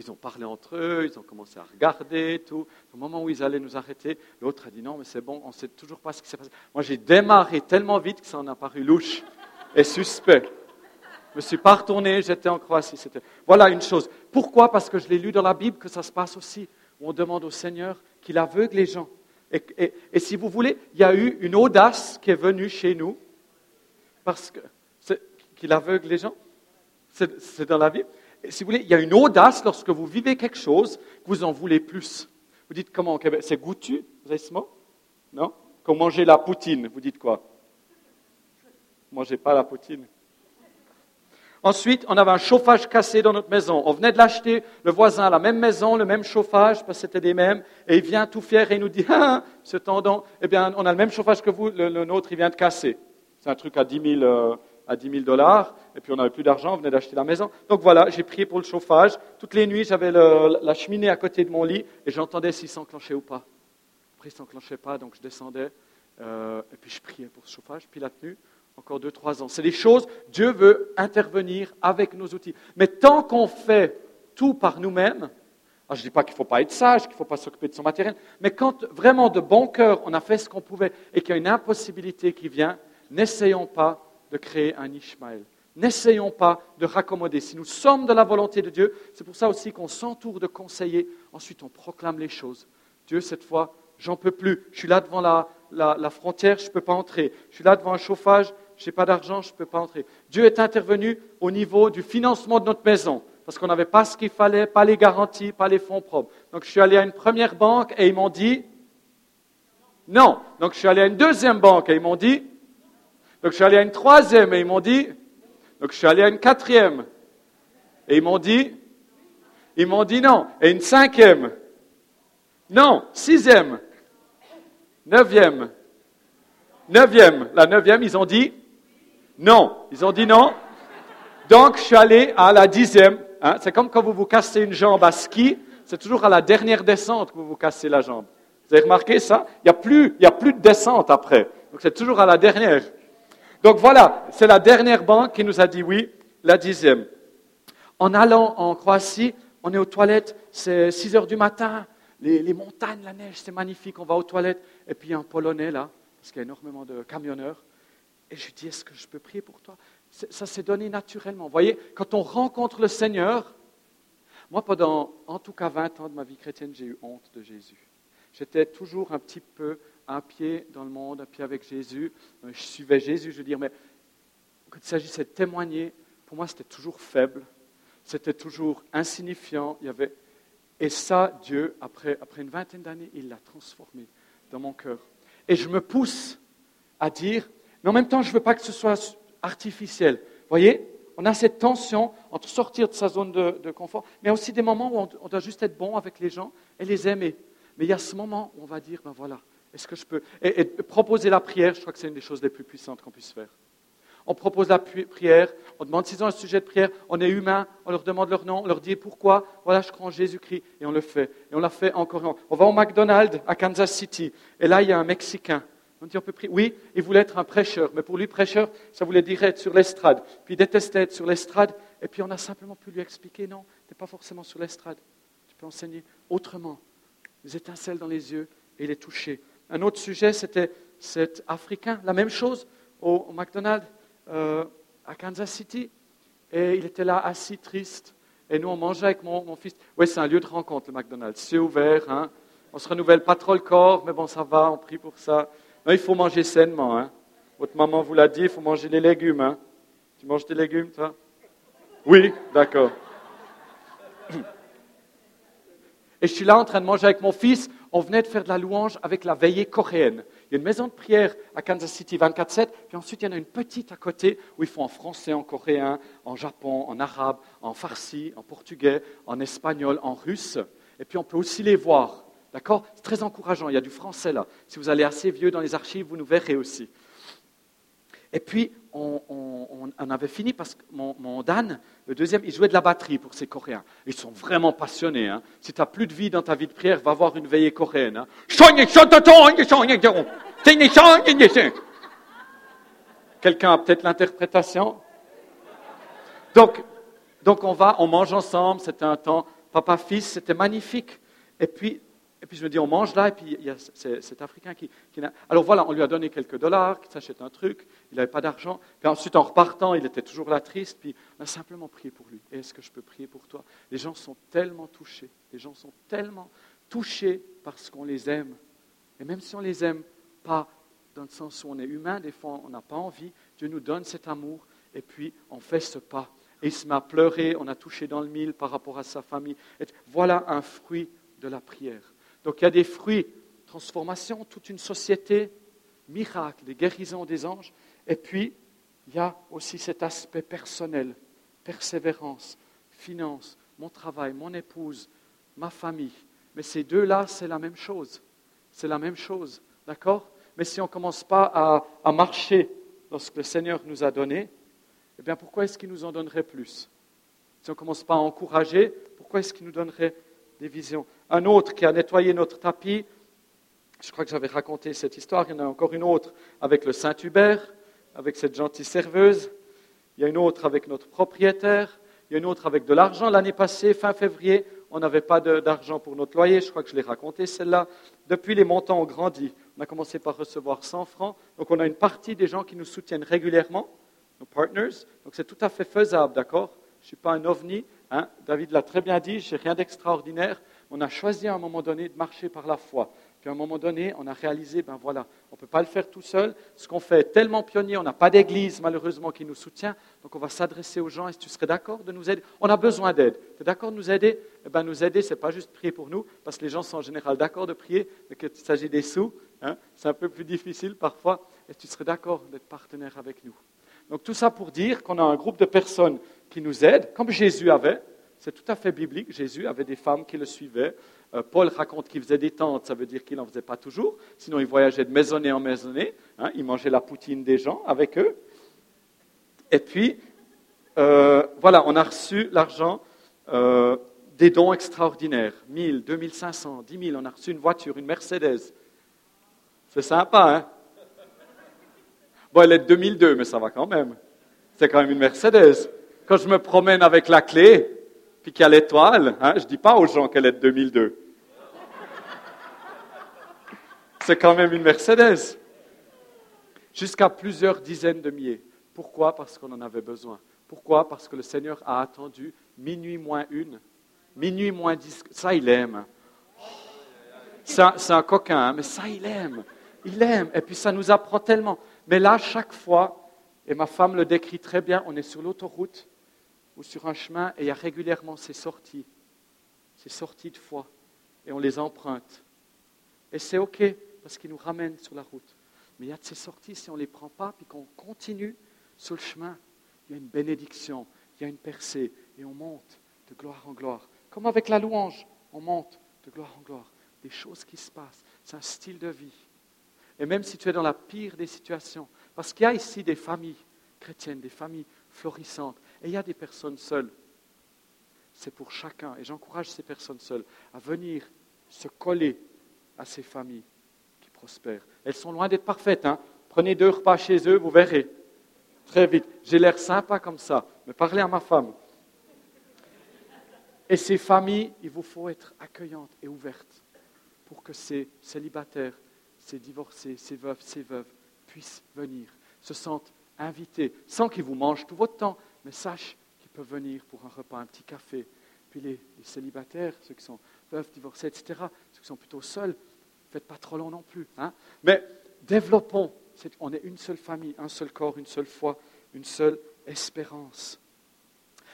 Ils ont parlé entre eux, ils ont commencé à regarder, tout. Au moment où ils allaient nous arrêter, l'autre a dit non, mais c'est bon, on ne sait toujours pas ce qui s'est passé. Moi, j'ai démarré tellement vite que ça en a paru louche et suspect. Je me suis pas retourné, j'étais en Croatie. Voilà une chose. Pourquoi? Parce que je l'ai lu dans la Bible que ça se passe aussi, où on demande au Seigneur qu'il aveugle les gens. Et, si vous voulez, il y a eu une audace qui est venue chez nous, parce que qu'il aveugle les gens. C'est dans la vie. Si vous voulez, il y a une audace lorsque vous vivez quelque chose, vous en voulez plus. Vous dites comment C'est goûtu Vous avez ce mot? Non? Quand manger la poutine, vous dites quoi? Mangez pas la poutine. Ensuite, on avait un chauffage cassé dans notre maison. On venait de l'acheter, le voisin la même maison, le même chauffage, parce que c'était des mêmes, et il vient tout fier et il nous dit, ah, ce tendon, eh bien, on a le même chauffage que vous, le, nôtre, il vient de casser. C'est un truc à 10 000, euh, à 10 dollars, et puis on n'avait plus d'argent, on venait d'acheter la maison. Donc voilà, j'ai prié pour le chauffage. Toutes les nuits, j'avais la cheminée à côté de mon lit, et j'entendais s'il s'enclenchait ou pas. Après, il ne s'enclenchait pas, donc je descendais, euh, et puis je priais pour ce chauffage. Puis la tenue, encore deux, trois ans. C'est des choses, Dieu veut intervenir avec nos outils. Mais tant qu'on fait tout par nous-mêmes, je ne dis pas qu'il ne faut pas être sage, qu'il ne faut pas s'occuper de son matériel, mais quand vraiment de bon cœur on a fait ce qu'on pouvait et qu'il y a une impossibilité qui vient, n'essayons pas de créer un Ishmaël. N'essayons pas de raccommoder. Si nous sommes de la volonté de Dieu, c'est pour ça aussi qu'on s'entoure de conseillers. Ensuite, on proclame les choses. Dieu, cette fois, j'en peux plus. Je suis là devant la, la frontière, je ne peux pas entrer. Je suis là devant un chauffage, je n'ai pas d'argent, je ne peux pas entrer. Dieu est intervenu au niveau du financement de notre maison, parce qu'on n'avait pas ce qu'il fallait, pas les garanties, pas les fonds propres. Donc je suis allé à une première banque et ils m'ont dit non. Donc je suis allé à une deuxième banque et ils m'ont dit donc je suis allé à une troisième et ils m'ont dit donc je suis allé à une quatrième et ils m'ont dit ils m'ont dit non. Et une cinquième non. Sixième neuvième neuvième la neuvième ils ont dit non. Ils ont dit non. Donc, je suis allé à la dixième. Hein. C'est comme quand vous vous cassez une jambe à ski, c'est toujours à la dernière descente que vous vous cassez la jambe. Vous avez remarqué ça? Il n'y a, plus, a plus de descente après. Donc, c'est toujours à la dernière. Donc, voilà, c'est la dernière banque qui nous a dit oui, la dixième. En allant en Croatie, on est aux toilettes, c'est 6 heures du matin, les, les montagnes, la neige, c'est magnifique, on va aux toilettes. Et puis, il y a un Polonais là, parce qu'il y a énormément de camionneurs. Et je dis, est-ce que je peux prier pour toi? Ça s'est donné naturellement. Vous voyez, quand on rencontre le Seigneur, moi, pendant en tout cas 20 ans de ma vie chrétienne, j'ai eu honte de Jésus. J'étais toujours un petit peu un pied dans le monde, un pied avec Jésus. Je suivais Jésus, je veux dire, mais quand il s'agissait de témoigner, pour moi, c'était toujours faible, c'était toujours insignifiant. Il y avait... Et ça, Dieu, après, après une vingtaine d'années, il l'a transformé dans mon cœur. Et je me pousse à dire, mais en même temps, je ne veux pas que ce soit artificiel. Vous voyez On a cette tension entre sortir de sa zone de, confort, mais aussi des moments où on, doit juste être bon avec les gens et les aimer. Mais il y a ce moment où on va dire, ben voilà, est-ce que je peux et, proposer la prière, je crois que c'est une des choses les plus puissantes qu'on puisse faire. On propose la prière, on demande s'ils ont un sujet de prière, on est humain, on leur demande leur nom, on leur dit pourquoi, voilà, je crois en Jésus-Christ, et on le fait. Et on l'a fait encore. On va au McDonald's à Kansas City, et là, il y a un Mexicain On dit on peut prier. Oui, il voulait être un prêcheur, mais pour lui, prêcheur, ça voulait dire être sur l'estrade. Puis il détestait être sur l'estrade, et puis on a simplement pu lui expliquer non, tu n'es pas forcément sur l'estrade. Tu peux enseigner autrement. Les étincelles dans les yeux, et il est touché. Un autre sujet, c'était cet Africain, la même chose au, McDonald's euh, à Kansas City. Et il était là assis, triste. Et nous, on mangeait avec mon, fils. Oui, c'est un lieu de rencontre, le McDonald's. C'est ouvert. Hein. On se renouvelle pas trop le corps, mais bon, ça va, on prie pour ça. Non, il faut manger sainement. Hein. Votre maman vous l'a dit, il faut manger les légumes. Hein. Tu manges des légumes, toi? Oui, d'accord. Et je suis là en train de manger avec mon fils. On venait de faire de la louange avec la veillée coréenne. Il y a une maison de prière à Kansas City 24-7, puis ensuite il y en a une petite à côté où ils font en français, en coréen, en japon, en arabe, en farsi, en portugais, en espagnol, en russe. Et puis on peut aussi les voir. D'accord? C'est très encourageant. Il y a du français là. Si vous allez assez vieux dans les archives, vous nous verrez aussi. Et puis, on, avait fini parce que mon, Dan, le deuxième, il jouait de la batterie pour ces Coréens. Ils sont vraiment passionnés. Hein. Si tu n'as plus de vie dans ta vie de prière, va voir une veillée coréenne. Hein. Quelqu'un a peut-être l'interprétation donc, donc, on va, on mange ensemble. C'était un temps papa-fils, c'était magnifique. Et puis, et puis je me dis, on mange là, et puis il y a cet Africain qui, Alors voilà, on lui a donné quelques dollars, qui s'achète un truc, il n'avait pas d'argent. Puis ensuite, en repartant, il était toujours là triste, puis on a simplement prié pour lui. Est-ce que je peux prier pour toi? Les gens sont tellement touchés, les gens sont tellement touchés parce qu'on les aime. Et même si on ne les aime pas dans le sens où on est humain, des fois on n'a pas envie, Dieu nous donne cet amour, et puis on fait ce pas. Et il se met à pleurer, on a touché dans le mille par rapport à sa famille. Voilà un fruit de la prière. Donc il y a des fruits, transformation, toute une société, miracle, des guérisons des anges. Et puis, il y a aussi cet aspect personnel, persévérance, finance, mon travail, mon épouse, ma famille. Mais ces deux-là, c'est la même chose. C'est la même chose. D'accord? Mais si on ne commence pas à, marcher dans ce que le Seigneur nous a donné, eh bien pourquoi est-ce qu'il nous en donnerait plus? Si on ne commence pas à encourager, pourquoi est-ce qu'il nous donnerait des visions. Un autre qui a nettoyé notre tapis, je crois que j'avais raconté cette histoire, il y en a encore une autre avec le Saint-Hubert, avec cette gentille serveuse, il y a une autre avec notre propriétaire, il y a une autre avec de l'argent. L'année passée, fin février, on n'avait pas d'argent pour notre loyer, je crois que je l'ai raconté celle-là. Depuis, les montants ont grandi. On a commencé par recevoir 100 francs, donc on a une partie des gens qui nous soutiennent régulièrement, nos partners, donc c'est tout à fait faisable, d'accord? Je ne suis pas un ovni, Hein, David l'a très bien dit, j'ai rien d'extraordinaire. On a choisi à un moment donné de marcher par la foi. Puis à un moment donné, on a réalisé, ben voilà, on ne peut pas le faire tout seul. Ce qu'on fait est tellement pionnier, on n'a pas d'église malheureusement qui nous soutient. Donc on va s'adresser aux gens. Est-ce que tu serais d'accord de nous aider? On a besoin d'aide. Tu es d'accord de nous aider? Eh bien nous aider, ce n'est pas juste prier pour nous, parce que les gens sont en général d'accord de prier, mais qu'il s'agit des sous, hein, c'est un peu plus difficile parfois. Est-ce que tu serais d'accord d'être partenaire avec nous? Donc tout ça pour dire qu'on a un groupe de personnes qui nous aident, comme Jésus avait. C'est tout à fait biblique. Jésus avait des femmes qui le suivaient. Euh, Paul raconte qu'il faisait des tentes, ça veut dire qu'il n'en faisait pas toujours. Sinon, il voyageait de maisonnée en maisonnée. Hein, il mangeait la poutine des gens avec eux. Et puis, euh, voilà, on a reçu l'argent euh, des dons extraordinaires. 1000, 2500, 10 000. On a reçu une voiture, une Mercedes. C'est sympa, hein Bon, elle est de 2002, mais ça va quand même. C'est quand même une Mercedes quand je me promène avec la clé, puis qu'il y a l'étoile, hein, je ne dis pas aux gens qu'elle est de 2002. C'est quand même une Mercedes. Jusqu'à plusieurs dizaines de milliers. Pourquoi? Parce qu'on en avait besoin. Pourquoi? Parce que le Seigneur a attendu minuit moins une, minuit moins dix. Ça, il aime. C'est un, coquin, hein, mais ça, il aime. Il aime. Et puis, ça nous apprend tellement. Mais là, chaque fois, et ma femme le décrit très bien, on est sur l'autoroute, ou sur un chemin et il y a régulièrement ces sorties, ces sorties de foi, et on les emprunte. Et c'est OK, parce qu'ils nous ramènent sur la route. Mais il y a de ces sorties, si on ne les prend pas, puis qu'on continue sur le chemin, il y a une bénédiction, il y a une percée, et on monte de gloire en gloire. Comme avec la louange, on monte de gloire en gloire. Des choses qui se passent. C'est un style de vie. Et même si tu es dans la pire des situations, parce qu'il y a ici des familles chrétiennes, des familles florissantes, et il y a des personnes seules. C'est pour chacun. Et j'encourage ces personnes seules à venir se coller à ces familles qui prospèrent. Elles sont loin d'être parfaites. Hein. Prenez deux repas chez eux, vous verrez. Très vite. J'ai l'air sympa comme ça, mais parlez à ma femme. Et ces familles, il vous faut être accueillantes et ouvertes pour que ces célibataires, ces divorcés, ces veuves, ces veuves puissent venir, se sentent invités, sans qu'ils vous mangent tout votre temps, mais sachent qu'ils peuvent venir pour un repas, un petit café. Puis les, célibataires, ceux qui sont veuves, divorcés, etc., ceux qui sont plutôt seuls, faites pas trop long non plus. Hein. Mais développons, on est une seule famille, un seul corps, une seule foi, une seule espérance.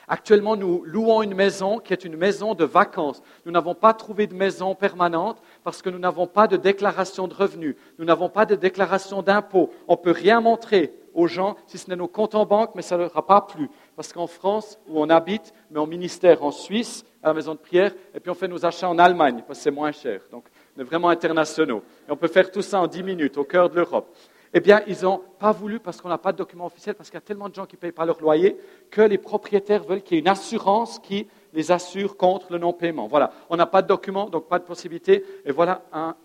Actuellement, nous louons une maison qui est une maison de vacances. Nous n'avons pas trouvé de maison permanente parce que nous n'avons pas de déclaration de revenus. Nous n'avons pas de déclaration d'impôts. On ne peut rien montrer aux gens si ce n'est nos comptes en banque, mais ça ne leur a pas plu. Parce qu'en France, où on habite, mais en ministère en Suisse, à la maison de prière, et puis on fait nos achats en Allemagne parce que c'est moins cher. Donc, on est vraiment internationaux. Et on peut faire tout ça en dix minutes, au cœur de l'Europe eh bien, ils n'ont pas voulu, parce qu'on n'a pas de document officiel, parce qu'il y a tellement de gens qui ne payent pas leur loyer, que les propriétaires veulent qu'il y ait une assurance qui les assure contre le non-paiement. Voilà, on n'a pas de document, donc pas de possibilité. Et voilà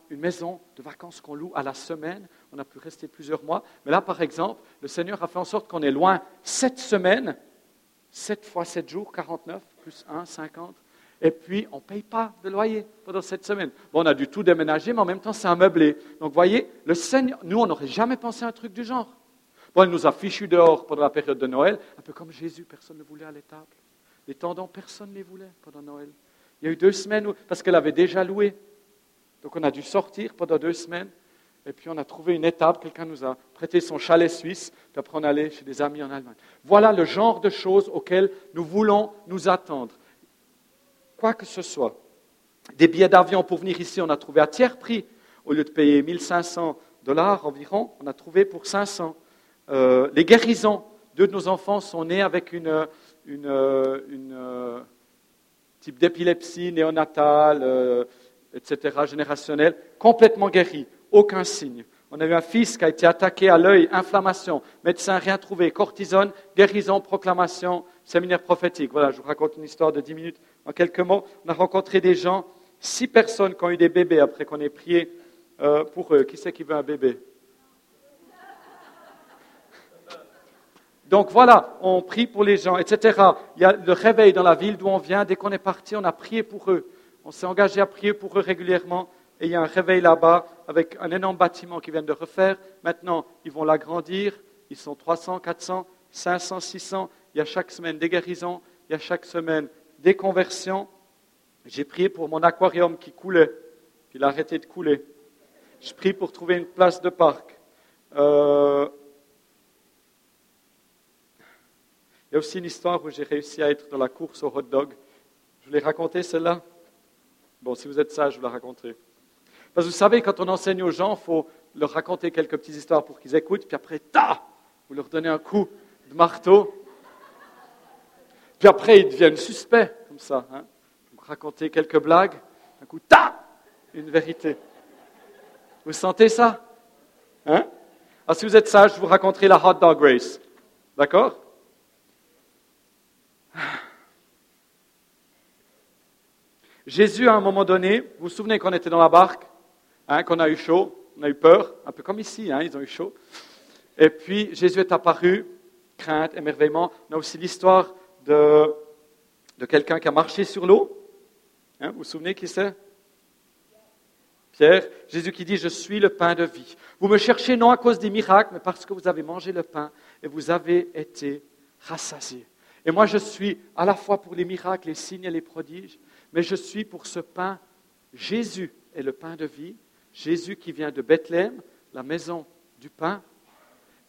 une maison de vacances qu'on loue à la semaine. On a pu rester plusieurs mois. Mais là, par exemple, le Seigneur a fait en sorte qu'on est loin sept semaines, sept fois sept jours, 49, plus 1, 50 et puis on ne paye pas de loyer pendant cette semaine. Bon, on a dû tout déménager, mais en même temps, c'est un meublé. Donc, voyez, le Seigneur, nous, on n'aurait jamais pensé à un truc du genre. Bon, il nous a fichus dehors pendant la période de Noël, un peu comme Jésus, personne ne voulait à l'étable. Les tendons, personne ne les voulait pendant Noël. Il y a eu deux semaines où, parce qu'elle avait déjà loué. Donc, on a dû sortir pendant deux semaines. Et puis on a trouvé une étape, quelqu'un nous a prêté son chalet suisse, puis après on allait chez des amis en Allemagne. Voilà le genre de choses auxquelles nous voulons nous attendre quoi que ce soit. Des billets d'avion pour venir ici, on a trouvé à tiers prix. Au lieu de payer 1500 dollars environ, on a trouvé pour 500. Euh, les guérisons, deux de nos enfants sont nés avec une, une, euh, type d'épilepsie néonatale, euh, etc., générationnelle, complètement guéris, aucun signe. On a eu un fils qui a été attaqué à l'œil, inflammation, médecin rien trouvé, cortisone, guérison, proclamation, séminaire prophétique. Voilà, je vous raconte une histoire de dix minutes. En quelques mots, on a rencontré des gens, six personnes qui ont eu des bébés après qu'on ait prié euh, pour eux. Qui c'est qui veut un bébé? Donc voilà, on prie pour les gens, etc. Il y a le réveil dans la ville d'où on vient. Dès qu'on est parti, on a prié pour eux. On s'est engagé à prier pour eux régulièrement et il y a un réveil là-bas avec un énorme bâtiment qu'ils viennent de refaire. Maintenant, ils vont l'agrandir. Ils sont 300, 400, 500, 600. Il y a chaque semaine des guérisons. Il y a chaque semaine des conversions. J'ai prié pour mon aquarium qui coulait. Il a arrêté de couler. Je prie pour trouver une place de parc. Euh, il y a aussi une histoire où j'ai réussi à être dans la course au hot dog. Je vous l'ai raconté celle-là Bon, si vous êtes sage, je vous la raconterai. Parce que vous savez, quand on enseigne aux gens, il faut leur raconter quelques petites histoires pour qu'ils écoutent, puis après, ta, vous leur donnez un coup de marteau. Puis après, ils deviennent suspects, comme ça. Hein. Vous racontez quelques blagues, un coup, ta, une vérité. Vous sentez ça? Hein? Alors, ah, si vous êtes sage, je vous raconterai la hot dog race. D'accord? Jésus, à un moment donné, vous vous souvenez qu'on était dans la barque Hein, qu'on a eu chaud, on a eu peur, un peu comme ici, hein, ils ont eu chaud. Et puis Jésus est apparu, crainte, émerveillement. On a aussi l'histoire de, quelqu'un qui a marché sur l'eau. Hein, vous vous souvenez qui c'est? Pierre, Jésus qui dit, je suis le pain de vie. Vous me cherchez non à cause des miracles, mais parce que vous avez mangé le pain et vous avez été rassasiés. Et moi, je suis à la fois pour les miracles, les signes et les prodiges, mais je suis pour ce pain. Jésus est le pain de vie Jésus qui vient de Bethléem, la maison du pain,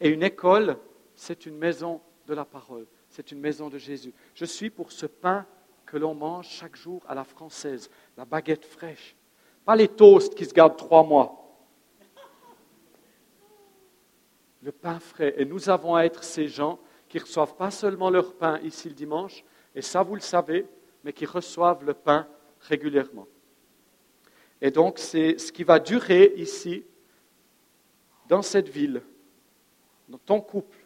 et une école, c'est une maison de la parole, c'est une maison de Jésus. Je suis pour ce pain que l'on mange chaque jour à la française, la baguette fraîche, pas les toasts qui se gardent trois mois. Le pain frais. Et nous avons à être ces gens qui reçoivent pas seulement leur pain ici le dimanche, et ça vous le savez, mais qui reçoivent le pain régulièrement. Et donc, c'est ce qui va durer ici, dans cette ville, dans ton couple,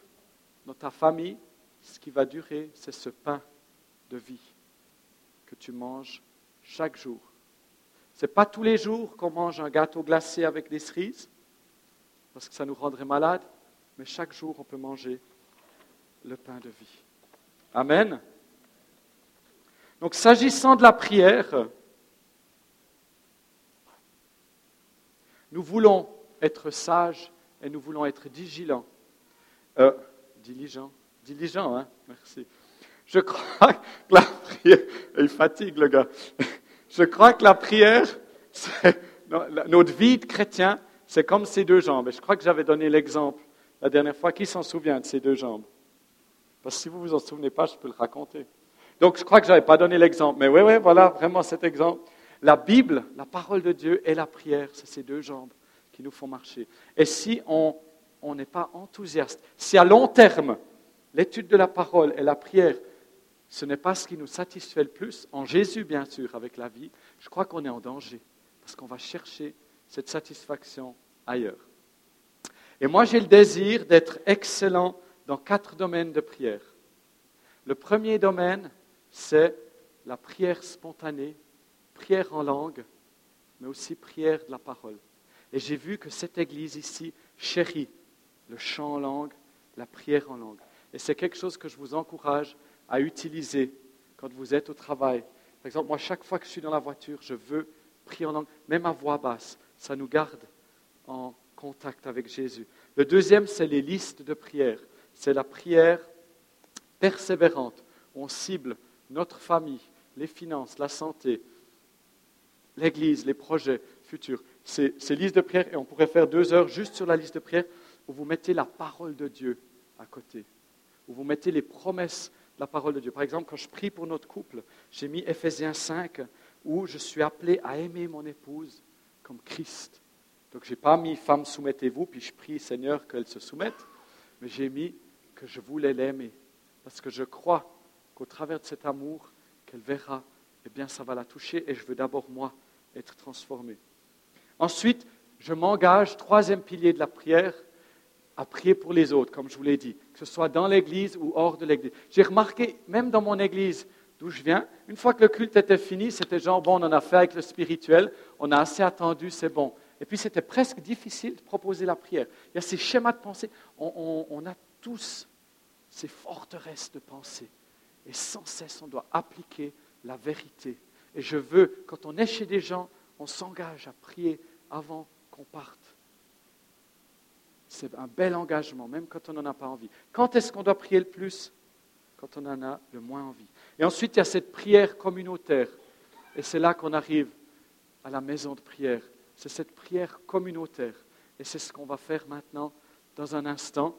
dans ta famille, ce qui va durer, c'est ce pain de vie que tu manges chaque jour. Ce n'est pas tous les jours qu'on mange un gâteau glacé avec des cerises. parce que ça nous rendrait malades, mais chaque jour on peut manger le pain de vie. Amen. Donc s'agissant de la prière, nous voulons être sages et nous voulons être diligents. Euh, diligents, diligents, hein, merci. Je crois que la prière, il fatigue le gars. Je crois que la prière, notre vie de chrétien, c'est comme ces deux jambes. Et je crois que j'avais donné l'exemple la dernière fois. Qui s'en souvient de ces deux jambes? Si vous vous en souvenez pas, je peux le raconter. Donc je crois que je n'avais pas donné l'exemple. Mais oui, oui, voilà vraiment cet exemple. La Bible, la parole de Dieu et la prière, c'est ces deux jambes qui nous font marcher. Et si on n'est pas enthousiaste, si à long terme, l'étude de la parole et la prière, ce n'est pas ce qui nous satisfait le plus, en Jésus bien sûr, avec la vie, je crois qu'on est en danger, parce qu'on va chercher cette satisfaction ailleurs. Et moi, j'ai le désir d'être excellent dans quatre domaines de prière. Le premier domaine, c'est la prière spontanée, prière en langue, mais aussi prière de la parole. Et j'ai vu que cette église ici chérit le chant en langue, la prière en langue. Et c'est quelque chose que je vous encourage à utiliser quand vous êtes au travail. Par exemple, moi, chaque fois que je suis dans la voiture, je veux prier en langue, même à voix basse. Ça nous garde en contact avec Jésus. Le deuxième, c'est les listes de prières. C'est la prière persévérante. On cible notre famille, les finances, la santé, l'Église, les projets futurs. Ces, ces listes de prières, et on pourrait faire deux heures juste sur la liste de prières, où vous mettez la parole de Dieu à côté, où vous mettez les promesses de la parole de Dieu. Par exemple, quand je prie pour notre couple, j'ai mis Ephésiens 5, où je suis appelé à aimer mon épouse comme Christ. Donc je n'ai pas mis femme, soumettez-vous, puis je prie Seigneur qu'elle se soumette, mais j'ai mis que je voulais l'aimer, parce que je crois qu'au travers de cet amour qu'elle verra, eh bien ça va la toucher, et je veux d'abord moi être transformé. Ensuite, je m'engage, troisième pilier de la prière, à prier pour les autres, comme je vous l'ai dit, que ce soit dans l'église ou hors de l'église. J'ai remarqué, même dans mon église d'où je viens, une fois que le culte était fini, c'était genre, bon, on en a fait avec le spirituel, on a assez attendu, c'est bon. Et puis c'était presque difficile de proposer la prière. Il y a ces schémas de pensée, on, a tous ces forteresses de pensée. Et sans cesse, on doit appliquer la vérité. Et je veux, quand on est chez des gens, on s'engage à prier avant qu'on parte. C'est un bel engagement, même quand on n'en a pas envie. Quand est-ce qu'on doit prier le plus? Quand on en a le moins envie. Et ensuite, il y a cette prière communautaire. Et c'est là qu'on arrive à la maison de prière. C'est cette prière communautaire. Et c'est ce qu'on va faire maintenant, dans un instant,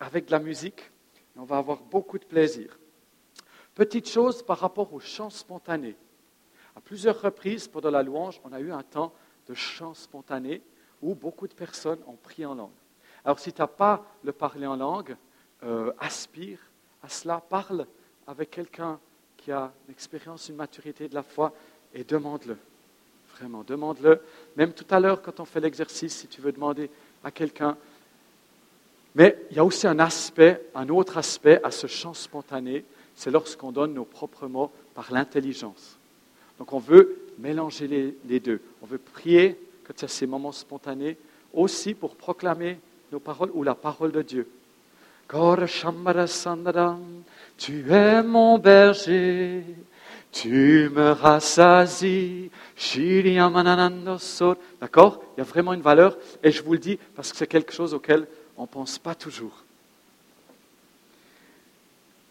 avec de la musique. On va avoir beaucoup de plaisir. Petite chose par rapport au chant spontané. À plusieurs reprises, pendant la louange, on a eu un temps de chant spontané où beaucoup de personnes ont prié en langue. Alors si tu n'as pas le parler en langue, euh, aspire à cela, parle avec quelqu'un qui a une expérience, une maturité de la foi et demande-le. Vraiment, demande-le. Même tout à l'heure, quand on fait l'exercice, si tu veux demander à quelqu'un. Mais il y a aussi un autre aspect à ce chant spontané, c'est lorsqu'on donne nos propres mots par l'intelligence. Donc on veut mélanger les, les deux. On veut prier quand il y a ces moments spontanés, aussi pour proclamer nos paroles ou la parole de Dieu. Tu es mon berger, tu me rassasies. D'accord? Il y a vraiment une valeur, et je vous le dis parce que c'est quelque chose auquel on ne pense pas toujours.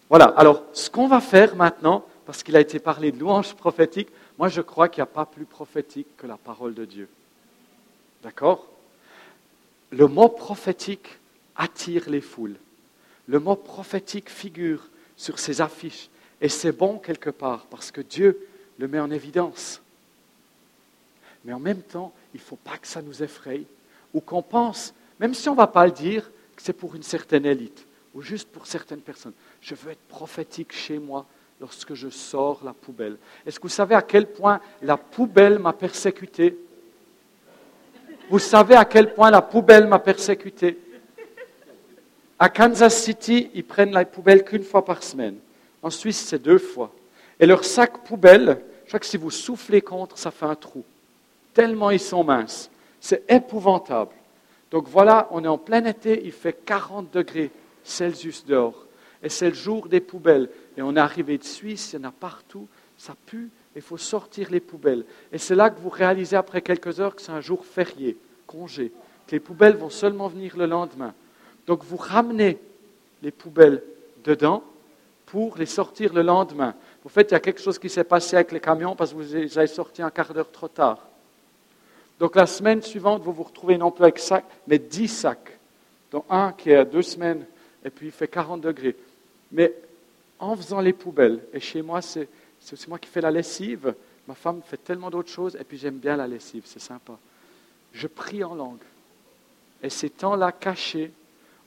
Voilà, alors ce qu'on va faire maintenant, parce qu'il a été parlé de louange prophétique, moi je crois qu'il n'y a pas plus prophétique que la parole de Dieu. D'accord? Le mot prophétique attire les foules. Le mot prophétique figure sur ces affiches. Et c'est bon quelque part parce que Dieu le met en évidence. Mais en même temps, il ne faut pas que ça nous effraie ou qu'on pense, même si on ne va pas le dire, que c'est pour une certaine élite ou juste pour certaines personnes. Je veux être prophétique chez moi lorsque je sors la poubelle. Est-ce que vous savez à quel point la poubelle m'a persécuté? Vous savez à quel point la poubelle m'a persécuté? À Kansas City, ils prennent la poubelle qu'une fois par semaine. En Suisse, c'est deux fois. Et leur sac poubelle, je crois que si vous soufflez contre, ça fait un trou. Tellement ils sont minces. C'est épouvantable. Donc voilà, on est en plein été, il fait 40 degrés Celsius dehors. Et c'est le jour des poubelles. Et on est arrivé de Suisse, il y en a partout, ça pue, il faut sortir les poubelles. Et c'est là que vous réalisez après quelques heures que c'est un jour férié, congé, que les poubelles vont seulement venir le lendemain. Donc vous ramenez les poubelles dedans pour les sortir le lendemain. Vous faites, il y a quelque chose qui s'est passé avec les camions parce que vous avez sorti un quart d'heure trop tard. Donc la semaine suivante, vous vous retrouvez non plus avec sac, mais dix sacs, dont un qui est à deux semaines, et puis il fait 40 degrés. Mais en faisant les poubelles, et chez moi, c'est moi qui fais la lessive, ma femme fait tellement d'autres choses, et puis j'aime bien la lessive, c'est sympa. Je prie en langue. Et ces temps-là cachés,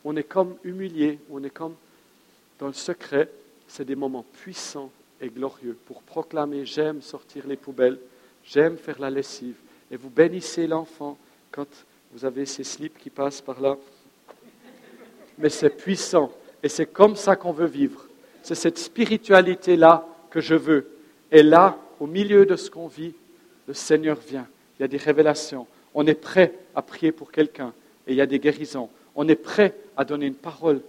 on est comme humilié, on est comme dans le secret, c'est des moments puissants et glorieux pour proclamer j'aime sortir les poubelles, j'aime faire la lessive. Et vous bénissez l'enfant quand vous avez ces slips qui passent par là. Mais c'est puissant et c'est comme ça qu'on veut vivre. C'est cette spiritualité-là que je veux. Et là, au milieu de ce qu'on vit, le Seigneur vient. Il y a des révélations. On est prêt à prier pour quelqu'un et il y a des guérisons. On est prêt à donner une parole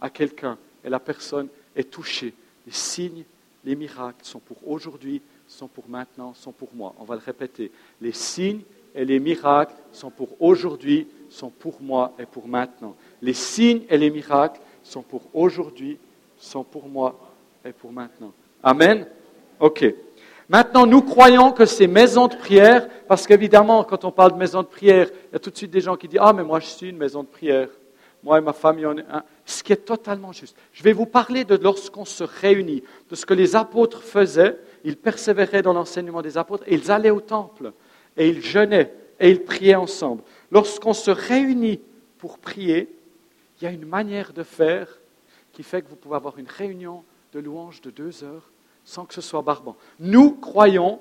à quelqu'un et la personne est touchée. Les signes, les miracles sont pour aujourd'hui, sont pour maintenant, sont pour moi. On va le répéter. Les signes et les miracles sont pour aujourd'hui, sont pour moi et pour maintenant. Les signes et les miracles sont pour aujourd'hui, sont pour moi et pour maintenant. Amen. OK. Maintenant, nous croyons que ces maisons de prière, parce qu'évidemment, quand on parle de maisons de prière, il y a tout de suite des gens qui disent Ah, mais moi, je suis une maison de prière. Moi et ma famille, on est un. Ce qui est totalement juste. Je vais vous parler de lorsqu'on se réunit, de ce que les apôtres faisaient. Ils persévéraient dans l'enseignement des apôtres et ils allaient au temple et ils jeûnaient et ils priaient ensemble. Lorsqu'on se réunit pour prier, il y a une manière de faire qui fait que vous pouvez avoir une réunion de louanges de deux heures sans que ce soit barbant. Nous croyons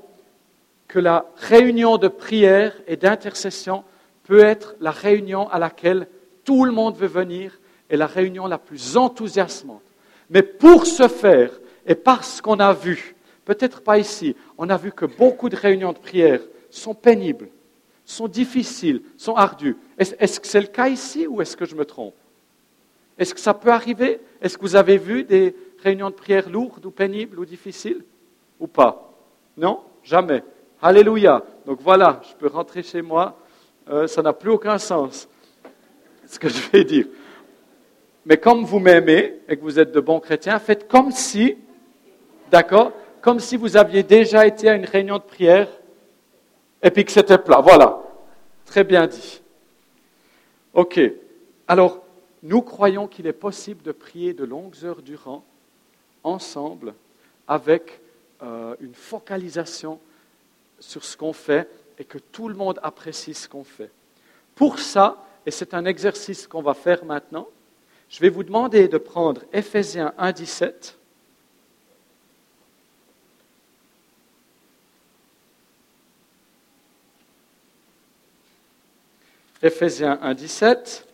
que la réunion de prière et d'intercession peut être la réunion à laquelle tout le monde veut venir et la réunion la plus enthousiasmante. Mais pour ce faire, et parce qu'on a vu, peut-être pas ici, on a vu que beaucoup de réunions de prière sont pénibles, sont difficiles, sont ardues. Est-ce que c'est le cas ici ou est-ce que je me trompe? Est-ce que ça peut arriver? Est-ce que vous avez vu des réunions de prière lourdes ou pénibles ou difficiles? Ou pas? Non? Jamais. Alléluia. Donc voilà, je peux rentrer chez moi. Euh, ça n'a plus aucun sens, ce que je vais dire. Mais comme vous m'aimez et que vous êtes de bons chrétiens, faites comme si, d'accord, comme si vous aviez déjà été à une réunion de prière et puis que c'était plat. Voilà. Très bien dit. OK. Alors, nous croyons qu'il est possible de prier de longues heures durant ensemble avec euh, une focalisation sur ce qu'on fait et que tout le monde apprécie ce qu'on fait. Pour ça, et c'est un exercice qu'on va faire maintenant, je vais vous demander de prendre Ephésiens 1, 17. Ephésiens 1, 17.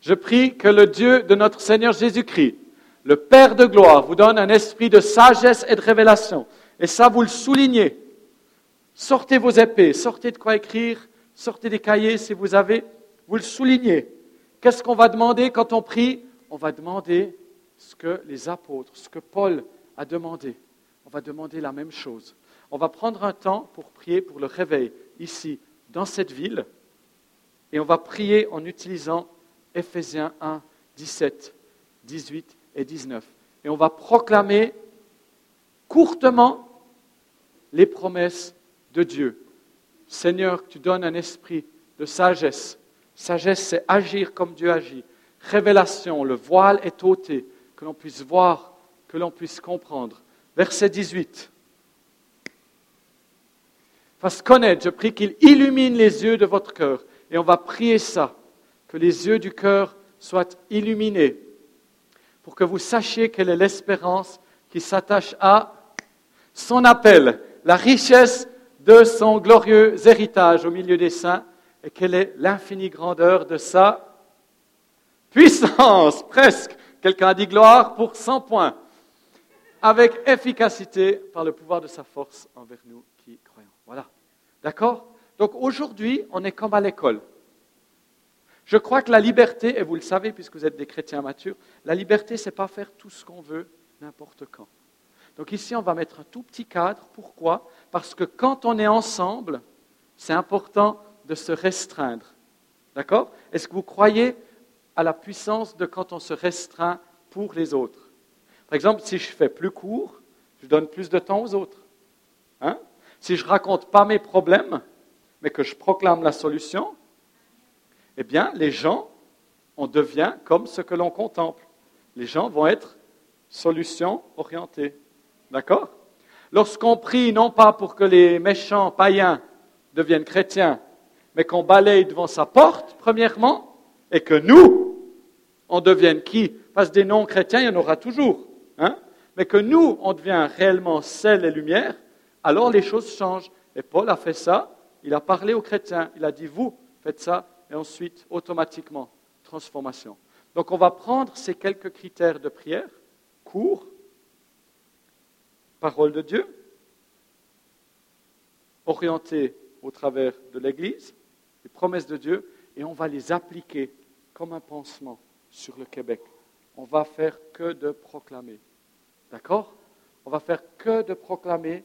Je prie que le Dieu de notre Seigneur Jésus-Christ, le Père de gloire, vous donne un esprit de sagesse et de révélation. Et ça, vous le soulignez. Sortez vos épées, sortez de quoi écrire, sortez des cahiers si vous avez, vous le soulignez. Qu'est-ce qu'on va demander quand on prie? On va demander ce que les apôtres, ce que Paul a demandé. On va demander la même chose. On va prendre un temps pour prier pour le réveil ici, dans cette ville, et on va prier en utilisant Ephésiens 1, 17, 18 et 19. Et on va proclamer courtement les promesses de Dieu. Seigneur, tu donnes un esprit de sagesse. Sagesse, c'est agir comme Dieu agit. Révélation, le voile est ôté, que l'on puisse voir, que l'on puisse comprendre. Verset 18. Fasse connaître, je prie qu'il illumine les yeux de votre cœur. Et on va prier ça. Que les yeux du cœur soient illuminés, pour que vous sachiez quelle est l'espérance qui s'attache à son appel, la richesse de son glorieux héritage au milieu des saints, et quelle est l'infinie grandeur de sa puissance, presque. Quelqu'un a dit gloire pour 100 points, avec efficacité par le pouvoir de sa force envers nous. Voilà. D'accord? Donc aujourd'hui, on est comme à l'école. Je crois que la liberté, et vous le savez puisque vous êtes des chrétiens matures, la liberté, c'est pas faire tout ce qu'on veut n'importe quand. Donc ici, on va mettre un tout petit cadre. Pourquoi? Parce que quand on est ensemble, c'est important de se restreindre. D'accord? Est-ce que vous croyez à la puissance de quand on se restreint pour les autres? Par exemple, si je fais plus court, je donne plus de temps aux autres. Hein? Si je raconte pas mes problèmes, mais que je proclame la solution, eh bien, les gens, on devient comme ce que l'on contemple. Les gens vont être solution orientés. D'accord? Lorsqu'on prie, non pas pour que les méchants païens deviennent chrétiens, mais qu'on balaye devant sa porte, premièrement, et que nous, on devienne qui? Parce que des non-chrétiens, il y en aura toujours. Hein? Mais que nous, on devient réellement sel et lumière, alors les choses changent. Et Paul a fait ça, il a parlé aux chrétiens, il a dit, vous, faites ça, et ensuite, automatiquement, transformation. Donc on va prendre ces quelques critères de prière, court, parole de Dieu, orienté au travers de l'Église, les promesses de Dieu, et on va les appliquer comme un pansement sur le Québec. On va faire que de proclamer. D'accord? On va faire que de proclamer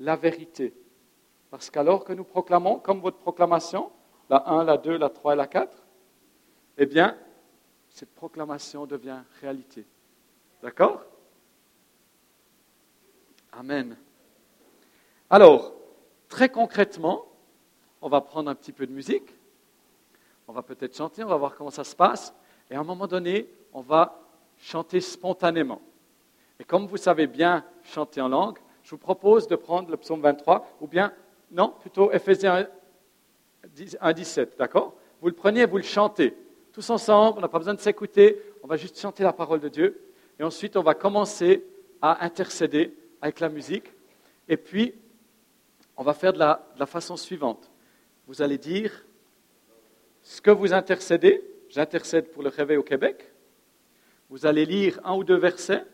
la vérité. Parce qu'alors que nous proclamons, comme votre proclamation, la 1, la 2, la 3 et la 4, eh bien, cette proclamation devient réalité. D'accord? Amen. Alors, très concrètement, on va prendre un petit peu de musique, on va peut-être chanter, on va voir comment ça se passe, et à un moment donné, on va chanter spontanément. Et comme vous savez bien chanter en langue, je vous propose de prendre le psaume 23, ou bien, non, plutôt Ephésiens 1, 17, d'accord? Vous le prenez et vous le chantez. Tous ensemble, on n'a pas besoin de s'écouter, on va juste chanter la parole de Dieu. Et ensuite, on va commencer à intercéder avec la musique. Et puis, on va faire de la, de la façon suivante. Vous allez dire ce que vous intercédez. J'intercède pour le réveil au Québec. Vous allez lire un ou deux versets.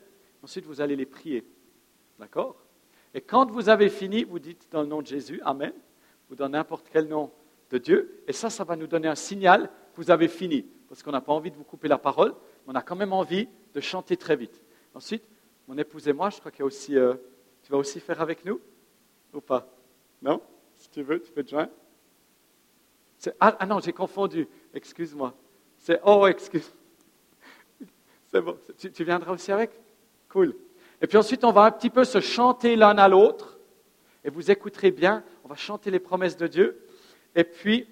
Ensuite, vous allez les prier. D'accord? Et quand vous avez fini, vous dites dans le nom de Jésus, Amen, ou dans n'importe quel nom de Dieu. Et ça, ça va nous donner un signal que vous avez fini. Parce qu'on n'a pas envie de vous couper la parole, mais on a quand même envie de chanter très vite. Ensuite, mon épouse et moi, je crois qu'il y a aussi. Euh, tu vas aussi faire avec nous? Ou pas? Non? Si tu veux, tu peux te joindre ah, ah, non, j'ai confondu. Excuse-moi. C'est oh, excuse. C'est bon. Tu, tu viendras aussi avec? Cool. Et puis ensuite, on va un petit peu se chanter l'un à l'autre. Et vous écouterez bien. On va chanter les promesses de Dieu. Et puis,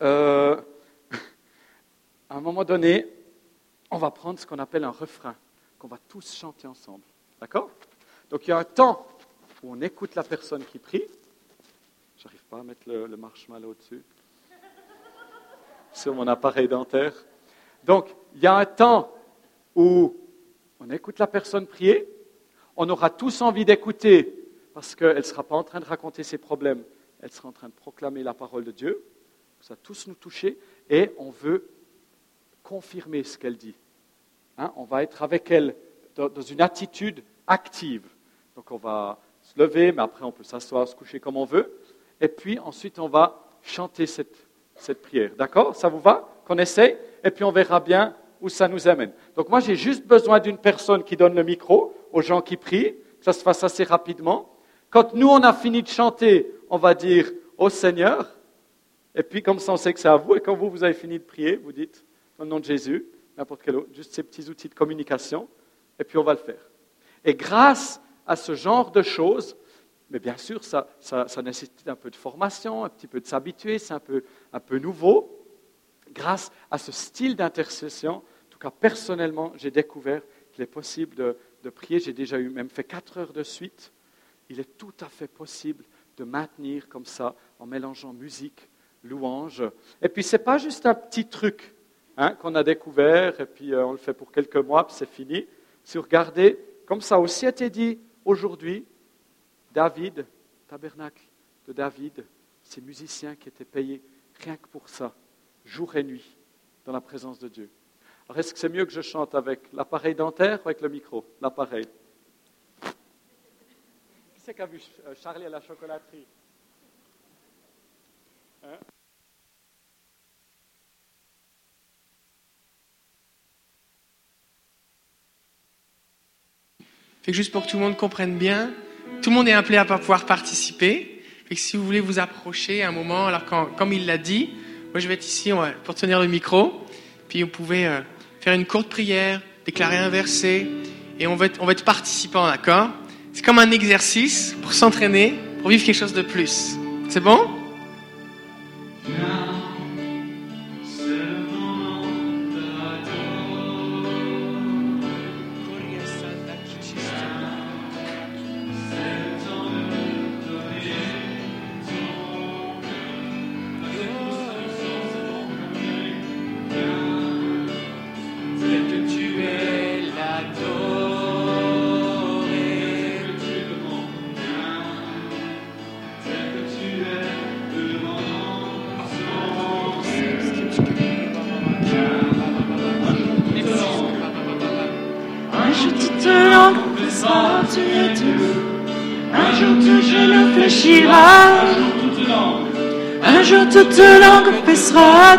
euh, à un moment donné, on va prendre ce qu'on appelle un refrain, qu'on va tous chanter ensemble. D'accord? Donc il y a un temps où on écoute la personne qui prie. J'arrive pas à mettre le, le marshmallow au-dessus sur mon appareil dentaire. Donc il y a un temps où on écoute la personne prier. On aura tous envie d'écouter parce qu'elle ne sera pas en train de raconter ses problèmes, elle sera en train de proclamer la parole de Dieu. Ça va tous nous toucher et on veut confirmer ce qu'elle dit. Hein, on va être avec elle dans une attitude active. Donc on va se lever, mais après on peut s'asseoir, se coucher comme on veut. Et puis ensuite on va chanter cette, cette prière. D'accord? Ça vous va? Qu'on essaye? Et puis on verra bien où ça nous amène. Donc moi j'ai juste besoin d'une personne qui donne le micro aux gens qui prient, que ça se fasse assez rapidement. Quand nous on a fini de chanter, on va dire au Seigneur, et puis, comme ça, on sait que c'est à vous. Et quand vous, vous avez fini de prier, vous dites, au nom de Jésus, n'importe quel autre, juste ces petits outils de communication, et puis on va le faire. Et grâce à ce genre de choses, mais bien sûr, ça, ça, nécessite un peu de formation, un petit peu de s'habituer, c'est un peu, un peu nouveau. Grâce à ce style d'intercession, tout cas personnellement, j'ai découvert qu'il est possible de, prier. J'ai déjà eu même fait quatre heures de suite. Il est tout à fait possible de maintenir comme ça, en mélangeant musique, louange. Et puis, ce n'est pas juste un petit truc hein, qu'on a découvert, et puis euh, on le fait pour quelques mois, puis c'est fini. Si vous comme ça aussi a été dit aujourd'hui, David, tabernacle de David, ces musiciens qui étaient payés rien que pour ça, jour et nuit, dans la présence de Dieu. Alors, est-ce que c'est mieux que je chante avec l'appareil dentaire ou avec le micro? L'appareil. Qui c'est qui a vu euh, Charlie à la chocolaterie? Fait que juste pour que tout le monde comprenne bien, tout le monde est appelé à pas pouvoir participer. Fait que si vous voulez vous approcher un moment, alors comme il l'a dit, moi je vais être ici pour tenir le micro, puis vous pouvez euh, faire une courte prière, déclarer un verset, et on va être, on va être participant, d'accord? C'est comme un exercice pour s'entraîner, pour vivre quelque chose de plus. C'est bon?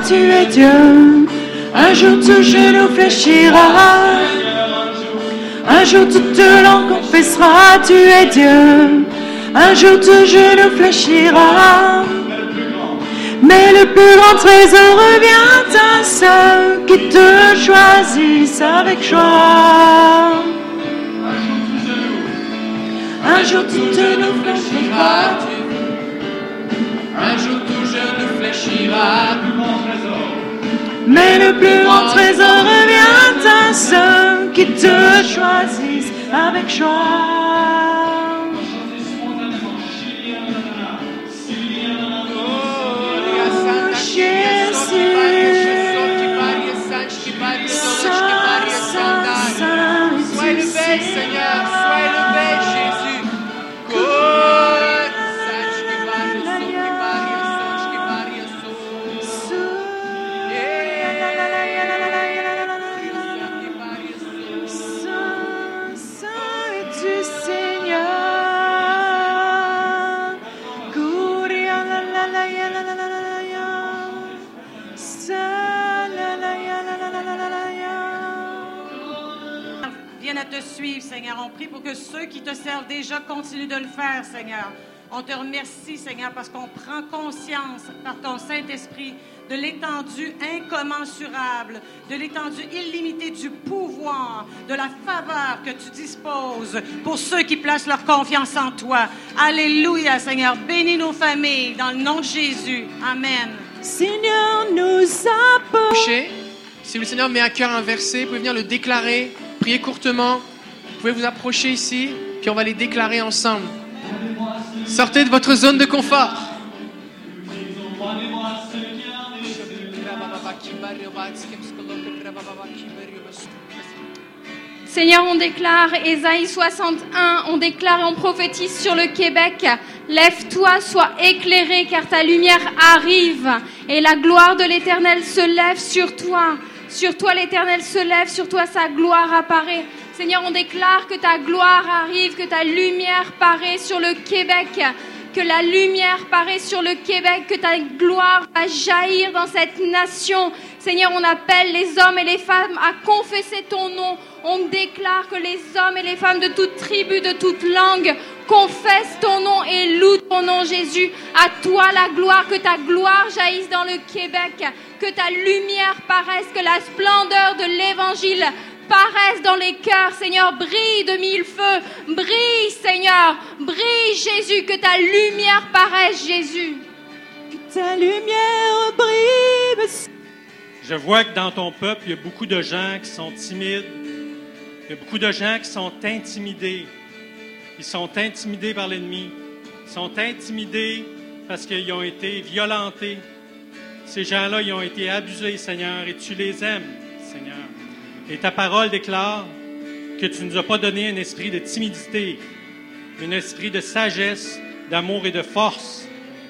Tu es Dieu. Un jour tout genou fléchira. Un jour toute langue confessera, tu es Dieu. Un jour tout genou fléchira. Mais le plus grand trésor revient à ceux qui te choisissent avec joie. Un jour tout genou fléchira. Mais le plus grand trésor revient à ceux qui te choisissent avec joie. Déjà continuent de le faire, Seigneur. On te remercie, Seigneur, parce qu'on prend conscience par ton Saint-Esprit de l'étendue incommensurable, de l'étendue illimitée du pouvoir, de la faveur que tu disposes pour ceux qui placent leur confiance en toi. Alléluia, Seigneur. Bénis nos familles dans le nom de Jésus. Amen. Seigneur, nous apporte. Approchez. Si le Seigneur met à cœur un verset, vous pouvez venir le déclarer, prier courtement. Vous pouvez vous approcher ici, puis on va les déclarer ensemble. Sortez de votre zone de confort. Seigneur, on déclare Ésaïe 61, on déclare et on prophétise sur le Québec. Lève-toi, sois éclairé, car ta lumière arrive et la gloire de l'Éternel se lève sur toi. Sur toi, l'Éternel se lève, sur toi, sa gloire apparaît. Seigneur, on déclare que ta gloire arrive, que ta lumière paraît sur le Québec, que la lumière paraît sur le Québec, que ta gloire va jaillir dans cette nation. Seigneur, on appelle les hommes et les femmes à confesser ton nom. On déclare que les hommes et les femmes de toute tribu, de toute langue, confessent ton nom et louent ton nom, Jésus. À toi la gloire, que ta gloire jaillisse dans le Québec, que ta lumière paraisse, que la splendeur de l'évangile paraisse dans les cœurs, Seigneur, brille de mille feux, brille, Seigneur, brille, Jésus, que ta lumière paraisse, Jésus. Ta lumière brille. Je vois que dans ton peuple, il y a beaucoup de gens qui sont timides. Il y a beaucoup de gens qui sont intimidés. Ils sont intimidés par l'ennemi. Ils sont intimidés parce qu'ils ont été violentés. Ces gens-là, ils ont été abusés, Seigneur, et tu les aimes, Seigneur. Et ta parole déclare que tu ne nous as pas donné un esprit de timidité, mais un esprit de sagesse, d'amour et de force.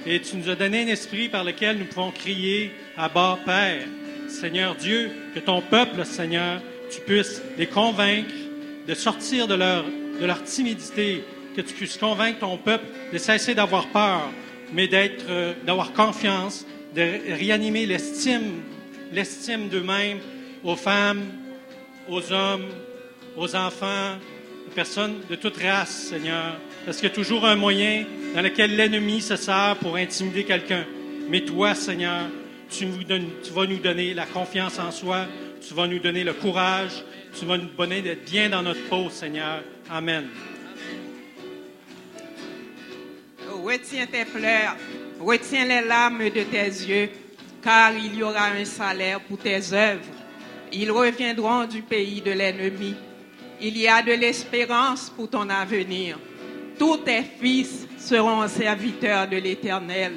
Et tu nous as donné un esprit par lequel nous pouvons crier à bas Père. Seigneur Dieu, que ton peuple, Seigneur, tu puisses les convaincre de sortir de leur, de leur timidité, que tu puisses convaincre ton peuple de cesser d'avoir peur, mais d'être, euh, d'avoir confiance, de réanimer l'estime, l'estime d'eux-mêmes aux femmes, aux hommes, aux enfants, aux personnes de toute race, Seigneur. Parce qu'il y a toujours un moyen dans lequel l'ennemi se sert pour intimider quelqu'un. Mais toi, Seigneur, tu, vas nous donner la confiance en soi, tu vas nous donner le courage, tu vas nous donner d'être bien dans notre peau, Seigneur. Amen. Retiens tes pleurs, retiens les larmes de tes yeux, car il y aura un salaire pour tes œuvres. Ils reviendront du pays de l'ennemi. Il y a de l'espérance pour ton avenir. Tous tes fils seront serviteurs de l'Éternel.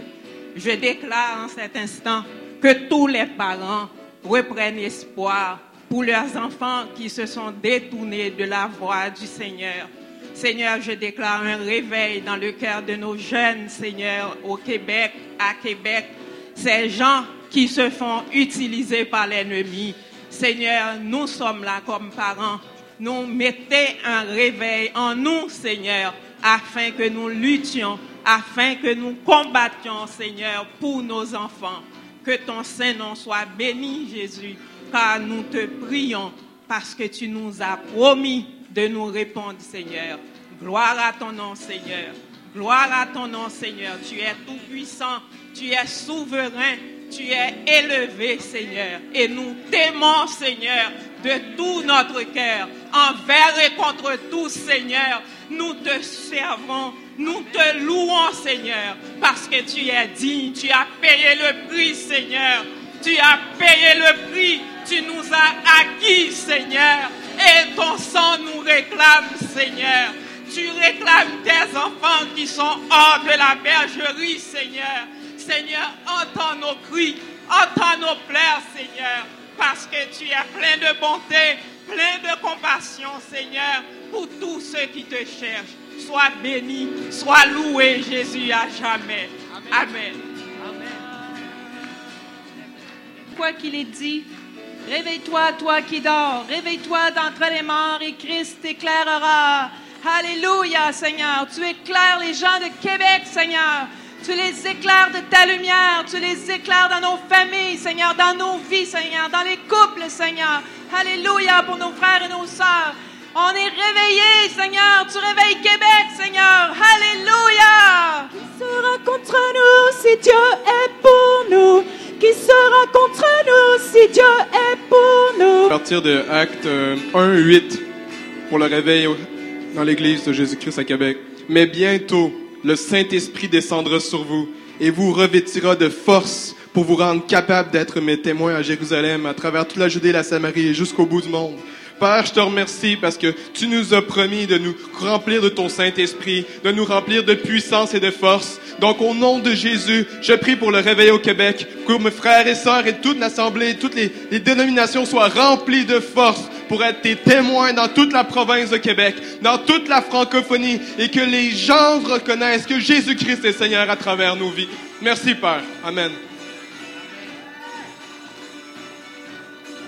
Je déclare en cet instant que tous les parents reprennent espoir pour leurs enfants qui se sont détournés de la voie du Seigneur. Seigneur, je déclare un réveil dans le cœur de nos jeunes, Seigneur, au Québec, à Québec. Ces gens qui se font utiliser par l'ennemi. Seigneur, nous sommes là comme parents. Nous mettez un réveil en nous, Seigneur, afin que nous luttions, afin que nous combattions, Seigneur, pour nos enfants. Que ton Saint-Nom soit béni, Jésus, car nous te prions parce que tu nous as promis de nous répondre, Seigneur. Gloire à ton nom, Seigneur. Gloire à ton nom, Seigneur. Tu es tout-puissant, tu es souverain, tu es élevé, Seigneur. Et nous t'aimons, Seigneur, de tout notre cœur, envers et contre tous, Seigneur. Nous te servons, nous te louons, Seigneur, parce que tu es digne, tu as payé le prix, Seigneur. Tu as payé le prix, tu nous as acquis, Seigneur. Et ton sang nous réclame, Seigneur. Tu réclames tes enfants qui sont hors de la bergerie, Seigneur. Seigneur, entends nos cris, entends nos pleurs, Seigneur, parce que tu es plein de bonté, plein de compassion, Seigneur, pour tous ceux qui te cherchent. Sois béni, sois loué, Jésus, à jamais. Amen. Quoi qu'il ait dit, réveille-toi, toi qui dors, réveille-toi d'entre les morts et Christ t'éclairera. Alléluia, Seigneur. Tu éclaires les gens de Québec, Seigneur. Tu les éclaires de ta lumière. Tu les éclaires dans nos familles, Seigneur, dans nos vies, Seigneur, dans les couples, Seigneur. Alléluia pour nos frères et nos sœurs. On est réveillés, Seigneur. Tu réveilles Québec, Seigneur. Alléluia. Qui sera contre nous si Dieu est pour nous? Qui sera contre nous si Dieu est pour nous? À partir de Acte euh, 1, 8, pour le réveil dans l'Église de Jésus-Christ à Québec. Mais bientôt, le Saint-Esprit descendra sur vous et vous revêtira de force pour vous rendre capable d'être mes témoins à Jérusalem, à travers toute la Judée, la Samarie et jusqu'au bout du monde. Père, je te remercie parce que tu nous as promis de nous remplir de ton Saint-Esprit, de nous remplir de puissance et de force. Donc, au nom de Jésus, je prie pour le réveil au Québec, que mes frères et sœurs et toute l'Assemblée, toutes les, les dénominations soient remplies de force pour être tes témoins dans toute la province de Québec, dans toute la francophonie, et que les gens reconnaissent que Jésus-Christ est Seigneur à travers nos vies. Merci, Père. Amen.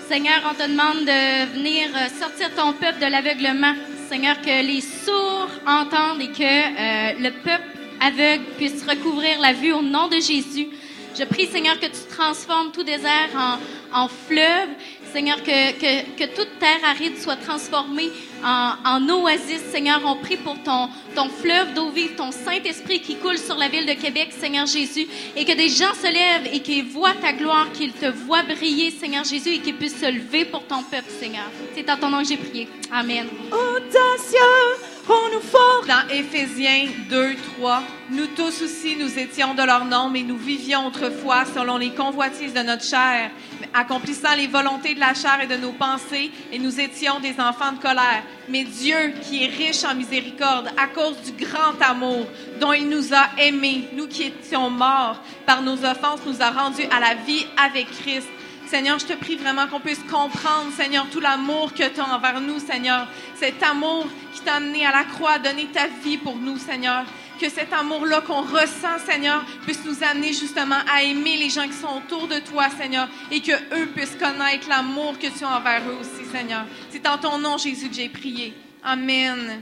Seigneur, on te demande de venir euh, sortir ton peuple de l'aveuglement. Seigneur, que les sourds entendent et que euh, le peuple aveugle puisse recouvrir la vue au nom de Jésus. Je prie, Seigneur, que tu transformes tout désert en, en fleuve. Seigneur, que, toute terre aride soit transformée en, oasis. Seigneur, on prie pour ton, ton fleuve d'eau vive, ton Saint-Esprit qui coule sur la ville de Québec, Seigneur Jésus, et que des gens se lèvent et qu'ils voient ta gloire, qu'ils te voient briller, Seigneur Jésus, et qu'ils puissent se lever pour ton peuple, Seigneur. C'est en ton nom que j'ai prié. Amen. Rends-nous forts. Dans Éphésiens 2, 3, nous tous aussi, nous étions de leur nombre et nous vivions autrefois selon les convoitises de notre chair, accomplissant les volontés de la chair et de nos pensées, et nous étions des enfants de colère. Mais Dieu, qui est riche en miséricorde, à cause du grand amour dont il nous a aimés, nous qui étions morts par nos offenses, nous a rendus à la vie avec Christ. Seigneur, je te prie vraiment qu'on puisse comprendre, Seigneur, tout l'amour que tu as envers nous, Seigneur. Cet amour qui t'a amené à la croix, à donner ta vie pour nous, Seigneur. Que cet amour-là qu'on ressent, Seigneur, puisse nous amener justement à aimer les gens qui sont autour de toi, Seigneur, et que eux puissent connaître l'amour que tu as envers eux aussi, Seigneur. C'est en ton nom, Jésus, que j'ai prié. Amen.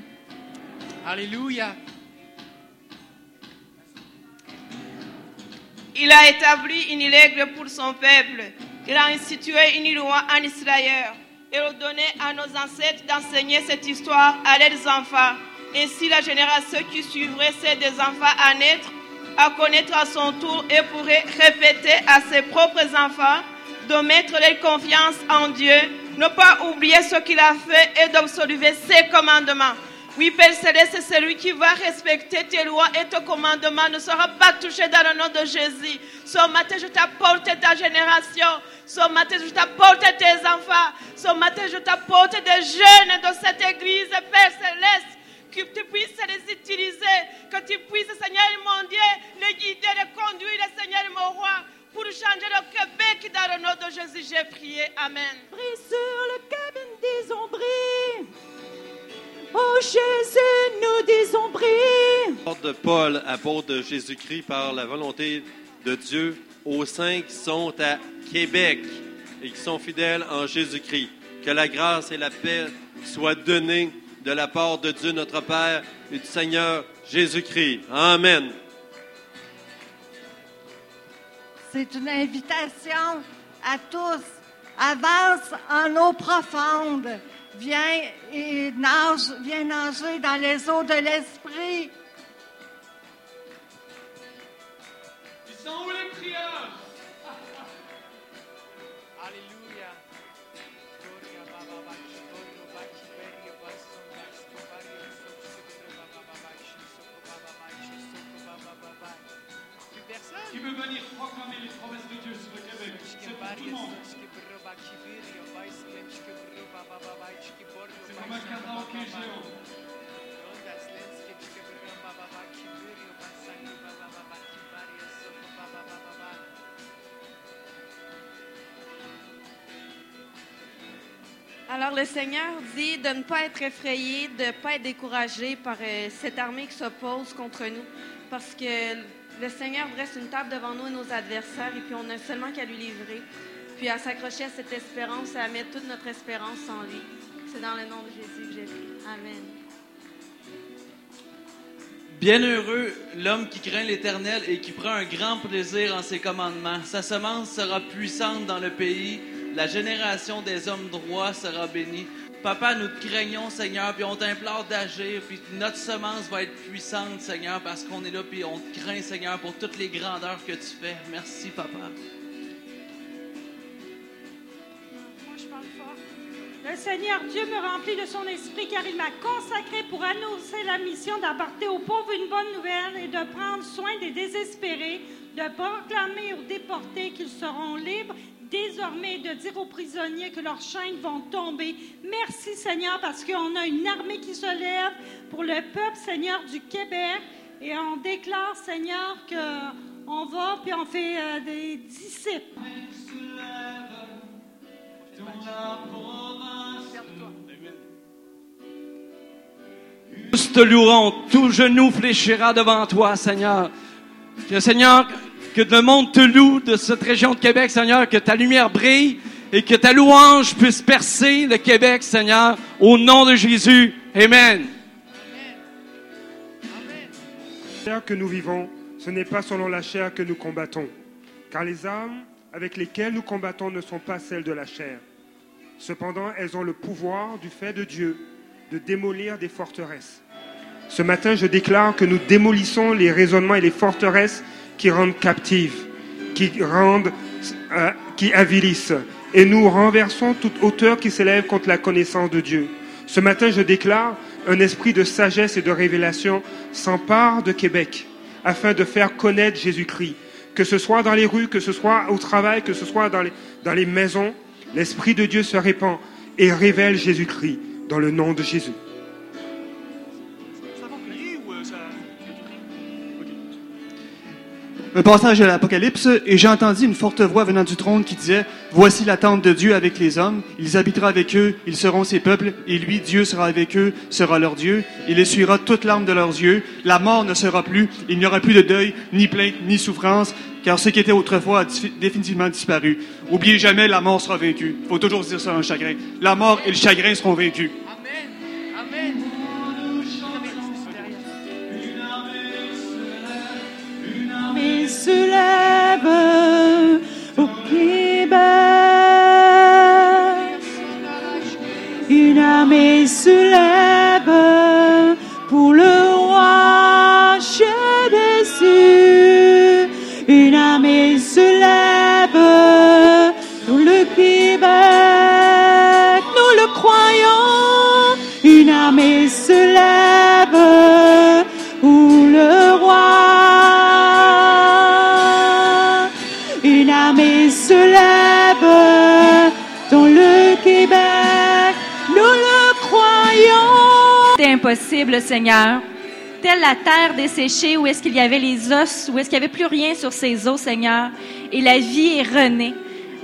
Alléluia. Il a établi une règle pour son peuple. Il a institué une loi en Israël. Il a donné à nos ancêtres d'enseigner cette histoire à leurs enfants. Ainsi, la génération qui suivrait ces des enfants à naître, à connaître à son tour et pourrait répéter à ses propres enfants de mettre leur confiance en Dieu, ne pas oublier ce qu'il a fait et d'observer ses commandements. Oui, Père Céleste, c'est celui qui va respecter tes lois et tes commandements ne sera pas touché dans le nom de Jésus. Ce matin, je t'apporte ta génération. Ce matin, je t'apporte tes enfants. Ce matin, je t'apporte des jeunes de cette église, Père Céleste. Que tu puisses les utiliser, que tu puisses, Seigneur mon Dieu, les guider, les conduire, Seigneur mon roi, pour changer le Québec dans le nom de Jésus. J'ai prié. Amen. Prie sur le cabine des ombris. Oh Jésus, nous disons prie. Apôtre de Paul, apôtre de Jésus-Christ par la volonté de Dieu aux saints qui sont à Québec et qui sont fidèles en Jésus-Christ. Que la grâce et la paix soient données de la part de Dieu notre Père et du Seigneur Jésus-Christ. Amen. C'est une invitation à tous. Avance en eau profonde. Viens et nage, viens nager dans les eaux de l'esprit. Ils sont où les prieurs Alléluia. Qui veut venir proclamer les promesses de Dieu sur le Québec? C'est pour tout le monde. Le Seigneur dit de ne pas être effrayé, de ne pas être découragé par euh, cette armée qui s'oppose contre nous, parce que le Seigneur dresse une table devant nous et nos adversaires, et puis on n'a seulement qu'à lui livrer, puis à s'accrocher à cette espérance et à mettre toute notre espérance en lui. C'est dans le nom de Jésus que j'ai prié. Amen. Bienheureux l'homme qui craint l'Éternel et qui prend un grand plaisir en ses commandements. Sa semence sera puissante dans le pays. La génération des hommes droits sera bénie. Papa, nous te craignons, Seigneur, puis on t'implore d'agir, puis notre semence va être puissante, Seigneur, parce qu'on est là, puis on te craint, Seigneur, pour toutes les grandeurs que tu fais. Merci, Papa. Le Seigneur Dieu me remplit de son esprit car il m'a consacré pour annoncer la mission d'apporter aux pauvres une bonne nouvelle et de prendre soin des désespérés, de proclamer aux déportés qu'ils seront libres, désormais de dire aux prisonniers que leurs chaînes vont tomber. Merci Seigneur parce qu'on a une armée qui se lève pour le peuple Seigneur du Québec et on déclare Seigneur que on va puis on fait euh, des disciples. Tous te loueront, tout genou fléchira devant toi, Seigneur. Que, Seigneur, que le monde te loue de cette région de Québec, Seigneur, que ta lumière brille et que ta louange puisse percer le Québec, Seigneur, au nom de Jésus. Amen. La chair que nous vivons, ce n'est pas selon la chair que nous combattons, car les armes avec lesquelles nous combattons ne sont pas celles de la chair. Cependant, elles ont le pouvoir du fait de Dieu de démolir des forteresses. Ce matin, je déclare que nous démolissons les raisonnements et les forteresses qui rendent captives, euh, qui avilissent, et nous renversons toute hauteur qui s'élève contre la connaissance de Dieu. Ce matin, je déclare un esprit de sagesse et de révélation s'empare de Québec afin de faire connaître Jésus-Christ. Que ce soit dans les rues, que ce soit au travail, que ce soit dans les, dans les maisons, l'Esprit de Dieu se répand et révèle Jésus-Christ dans le nom de Jésus. Un passage de l'Apocalypse, et j'ai entendu une forte voix venant du trône qui disait, Voici la tente de Dieu avec les hommes, il habitera avec eux, ils seront ses peuples, et lui, Dieu, sera avec eux, sera leur Dieu, il essuiera toute larme de leurs yeux, la mort ne sera plus, il n'y aura plus de deuil, ni plainte, ni souffrance, car ce qui était autrefois a définitivement disparu. Oubliez jamais, la mort sera vaincue. Faut toujours dire ça le chagrin. La mort et le chagrin seront vaincus. Seigneur. Telle la terre desséchée où est-ce qu'il y avait les os, où est-ce qu'il n'y avait plus rien sur ces os, Seigneur. Et la vie est renée.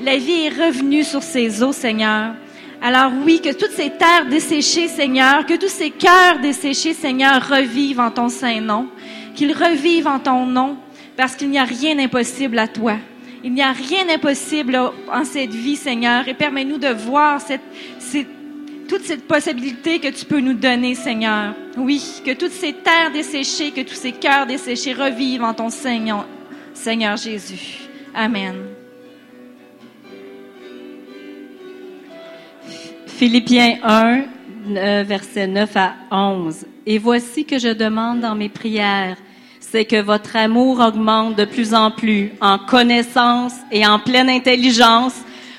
La vie est revenue sur ces os, Seigneur. Alors oui, que toutes ces terres desséchées, Seigneur, que tous ces cœurs desséchés, Seigneur, revivent en ton saint nom. Qu'ils revivent en ton nom, parce qu'il n'y a rien d'impossible à toi. Il n'y a rien d'impossible en cette vie, Seigneur, et permets-nous de voir cette toute cette possibilité que tu peux nous donner, Seigneur. Oui, que toutes ces terres desséchées, que tous ces cœurs desséchés revivent en ton Seigneur, Seigneur Jésus. Amen. Philippiens 1, euh, versets 9 à 11. Et voici que je demande dans mes prières, c'est que votre amour augmente de plus en plus en connaissance et en pleine intelligence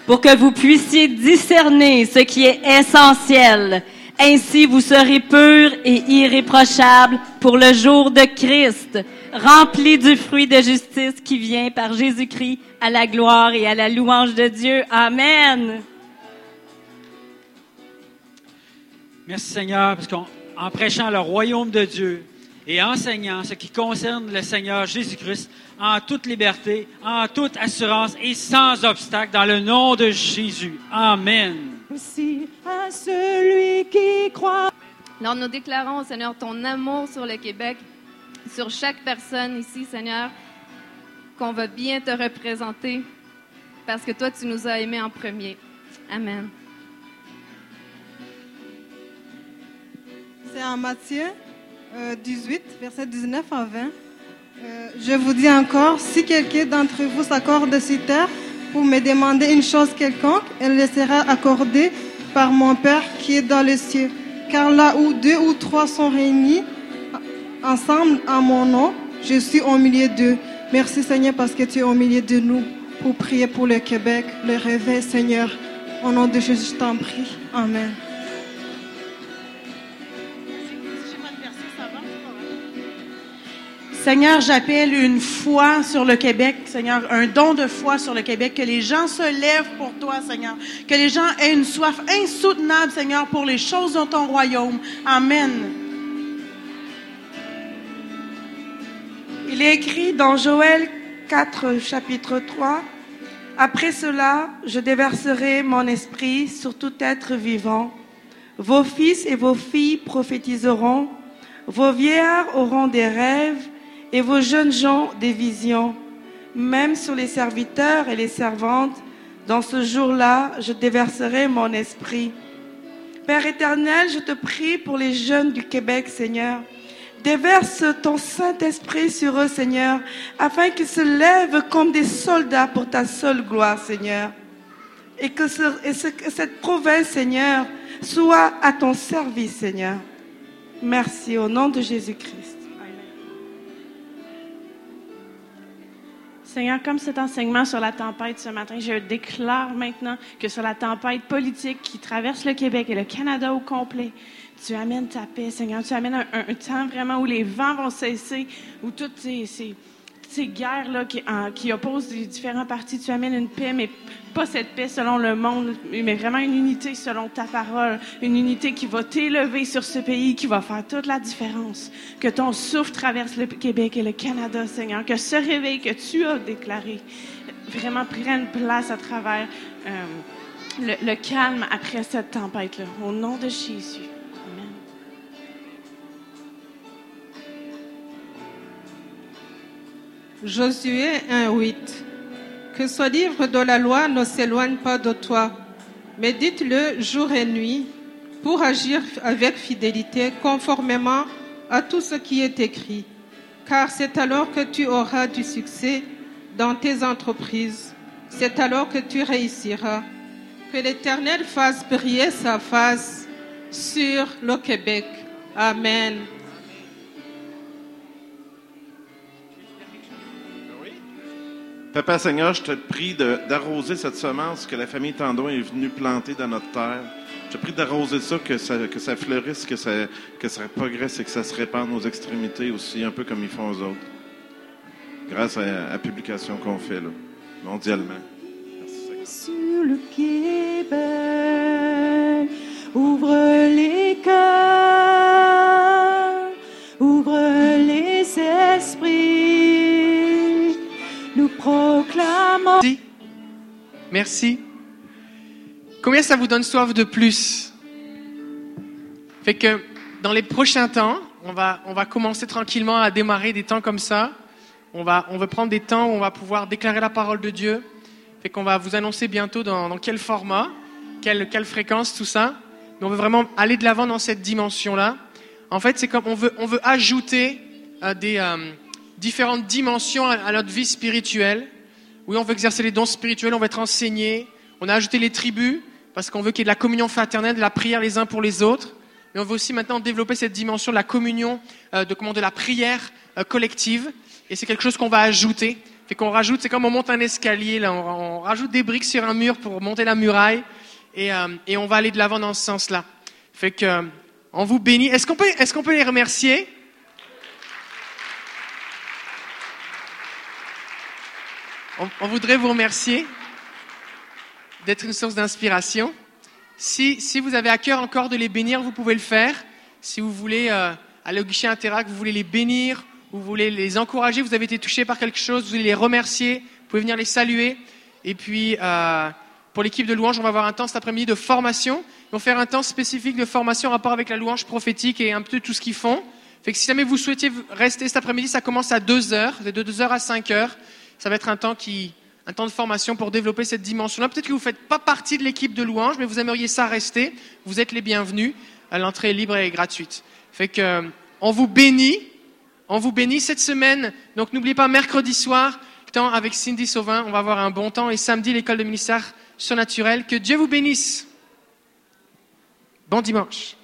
pour que vous puissiez discerner ce qui est essentiel. Ainsi, vous serez purs et irréprochables pour le jour de Christ, remplis du fruit de justice qui vient par Jésus-Christ à la gloire et à la louange de Dieu. Amen. Merci Seigneur, parce qu'en en prêchant le royaume de Dieu et enseignant ce qui concerne le Seigneur Jésus-Christ en toute liberté, en toute assurance et sans obstacle, dans le nom de Jésus. Amen. Aussi à celui qui croit. Alors nous déclarons, Seigneur, ton amour sur le Québec, sur chaque personne ici, Seigneur, qu'on va bien te représenter parce que toi, tu nous as aimés en premier. Amen. C'est en Matthieu? 18, verset 19 à 20. Euh, je vous dis encore, si quelqu'un d'entre vous s'accorde sur terre pour me demander une chose quelconque, elle le sera accordée par mon Père qui est dans les cieux. Car là où deux ou trois sont réunis ensemble en mon nom, je suis au milieu d'eux. Merci Seigneur parce que tu es au milieu de nous pour prier pour le Québec, le réveil Seigneur. Au nom de Jésus, je t'en prie. Amen. Seigneur, j'appelle une foi sur le Québec, Seigneur, un don de foi sur le Québec, que les gens se lèvent pour toi, Seigneur, que les gens aient une soif insoutenable, Seigneur, pour les choses de ton royaume. Amen. Il est écrit dans Joël 4, chapitre 3, Après cela, je déverserai mon esprit sur tout être vivant. Vos fils et vos filles prophétiseront, vos vieillards auront des rêves, et vos jeunes gens des visions, même sur les serviteurs et les servantes. Dans ce jour-là, je déverserai mon esprit. Père éternel, je te prie pour les jeunes du Québec, Seigneur. Déverse ton Saint-Esprit sur eux, Seigneur, afin qu'ils se lèvent comme des soldats pour ta seule gloire, Seigneur. Et que, ce- et ce- que cette province, Seigneur, soit à ton service, Seigneur. Merci au nom de Jésus-Christ. Seigneur, comme cet enseignement sur la tempête ce matin, je déclare maintenant que sur la tempête politique qui traverse le Québec et le Canada au complet, tu amènes ta paix, Seigneur. Tu amènes un, temps vraiment où les vents vont cesser, où toutes ces, ces guerres-là qui, en- qui opposent les différents partis, tu amènes une paix, mais pas cette paix selon le monde, mais vraiment une unité selon ta parole, une unité qui va t'élever sur ce pays, qui va faire toute la différence. Que ton souffle traverse le Québec et le Canada, Seigneur. Que ce réveil que tu as déclaré vraiment prenne place à travers euh, le, le calme après cette tempête-là. Au nom de Jésus. Josué 1.8. Que ce livre de la loi ne s'éloigne pas de toi, mais dites-le jour et nuit pour agir avec fidélité conformément à tout ce qui est écrit. Car c'est alors que tu auras du succès dans tes entreprises. C'est alors que tu réussiras. Que l'Éternel fasse briller sa face sur le Québec. Amen. Papa Seigneur, je te prie d'arroser cette semence que la famille Tandon est venue planter dans notre terre. Je te prie d'arroser ça, que ça, fleurisse, que ça, progresse et que ça se répande aux extrémités aussi, un peu comme ils font aux autres. Grâce à la publication qu'on fait, là, mondialement. sur le Québec. Ouvre les cœurs, Merci. Merci. Combien ça vous donne soif de plus? Fait que dans les prochains temps, on va, on va commencer tranquillement à démarrer des temps comme ça. On va, on va prendre des temps où on va pouvoir déclarer la parole de Dieu. Fait qu'on va vous annoncer bientôt dans, dans quel format, quelle, quelle fréquence, tout ça. On veut vraiment aller de l'avant dans cette dimension-là. En fait, c'est comme on veut, on veut ajouter euh, des euh, différentes dimensions à notre vie spirituelle. Oui, on veut exercer les dons spirituels, on veut être enseigné. On a ajouté les tribus parce qu'on veut qu'il y ait de la communion fraternelle, de la prière les uns pour les autres. Mais on veut aussi maintenant développer cette dimension de la communion, euh, de comment de la prière euh, collective. Et c'est quelque chose qu'on va ajouter. Fait qu'on rajoute, c'est comme on monte un escalier, là, on, on rajoute des briques sur un mur pour monter la muraille. Et, euh, et on va aller de l'avant dans ce sens-là. Fait que euh, on vous bénit. Est-ce qu'on peut, est-ce qu'on peut les remercier? On, voudrait vous remercier d'être une source d'inspiration. Si, vous avez à cœur encore de les bénir, vous pouvez le faire. Si vous voulez euh, aller au guichet Interact, vous voulez les bénir, vous voulez les encourager, vous avez été touché par quelque chose, vous voulez les remercier, vous pouvez venir les saluer. Et puis, euh, pour l'équipe de louange, on va avoir un temps cet après-midi de formation. Ils vont faire un temps spécifique de formation en rapport avec la louange prophétique et un peu tout ce qu'ils font. Fait que si jamais vous souhaitiez rester cet après-midi, ça commence à 2 heures, de 2 heures à 5 heures. Ça va être un temps qui, un temps de formation pour développer cette dimension-là. Peut-être que vous ne faites pas partie de l'équipe de louange, mais vous aimeriez ça rester. Vous êtes les bienvenus. L'entrée est libre et gratuite. Fait que, euh, on vous bénit. On vous bénit cette semaine. Donc, n'oubliez pas, mercredi soir, temps avec Cindy Sauvin. On va avoir un bon temps. Et samedi, l'école de ministère surnaturel. Que Dieu vous bénisse. Bon dimanche.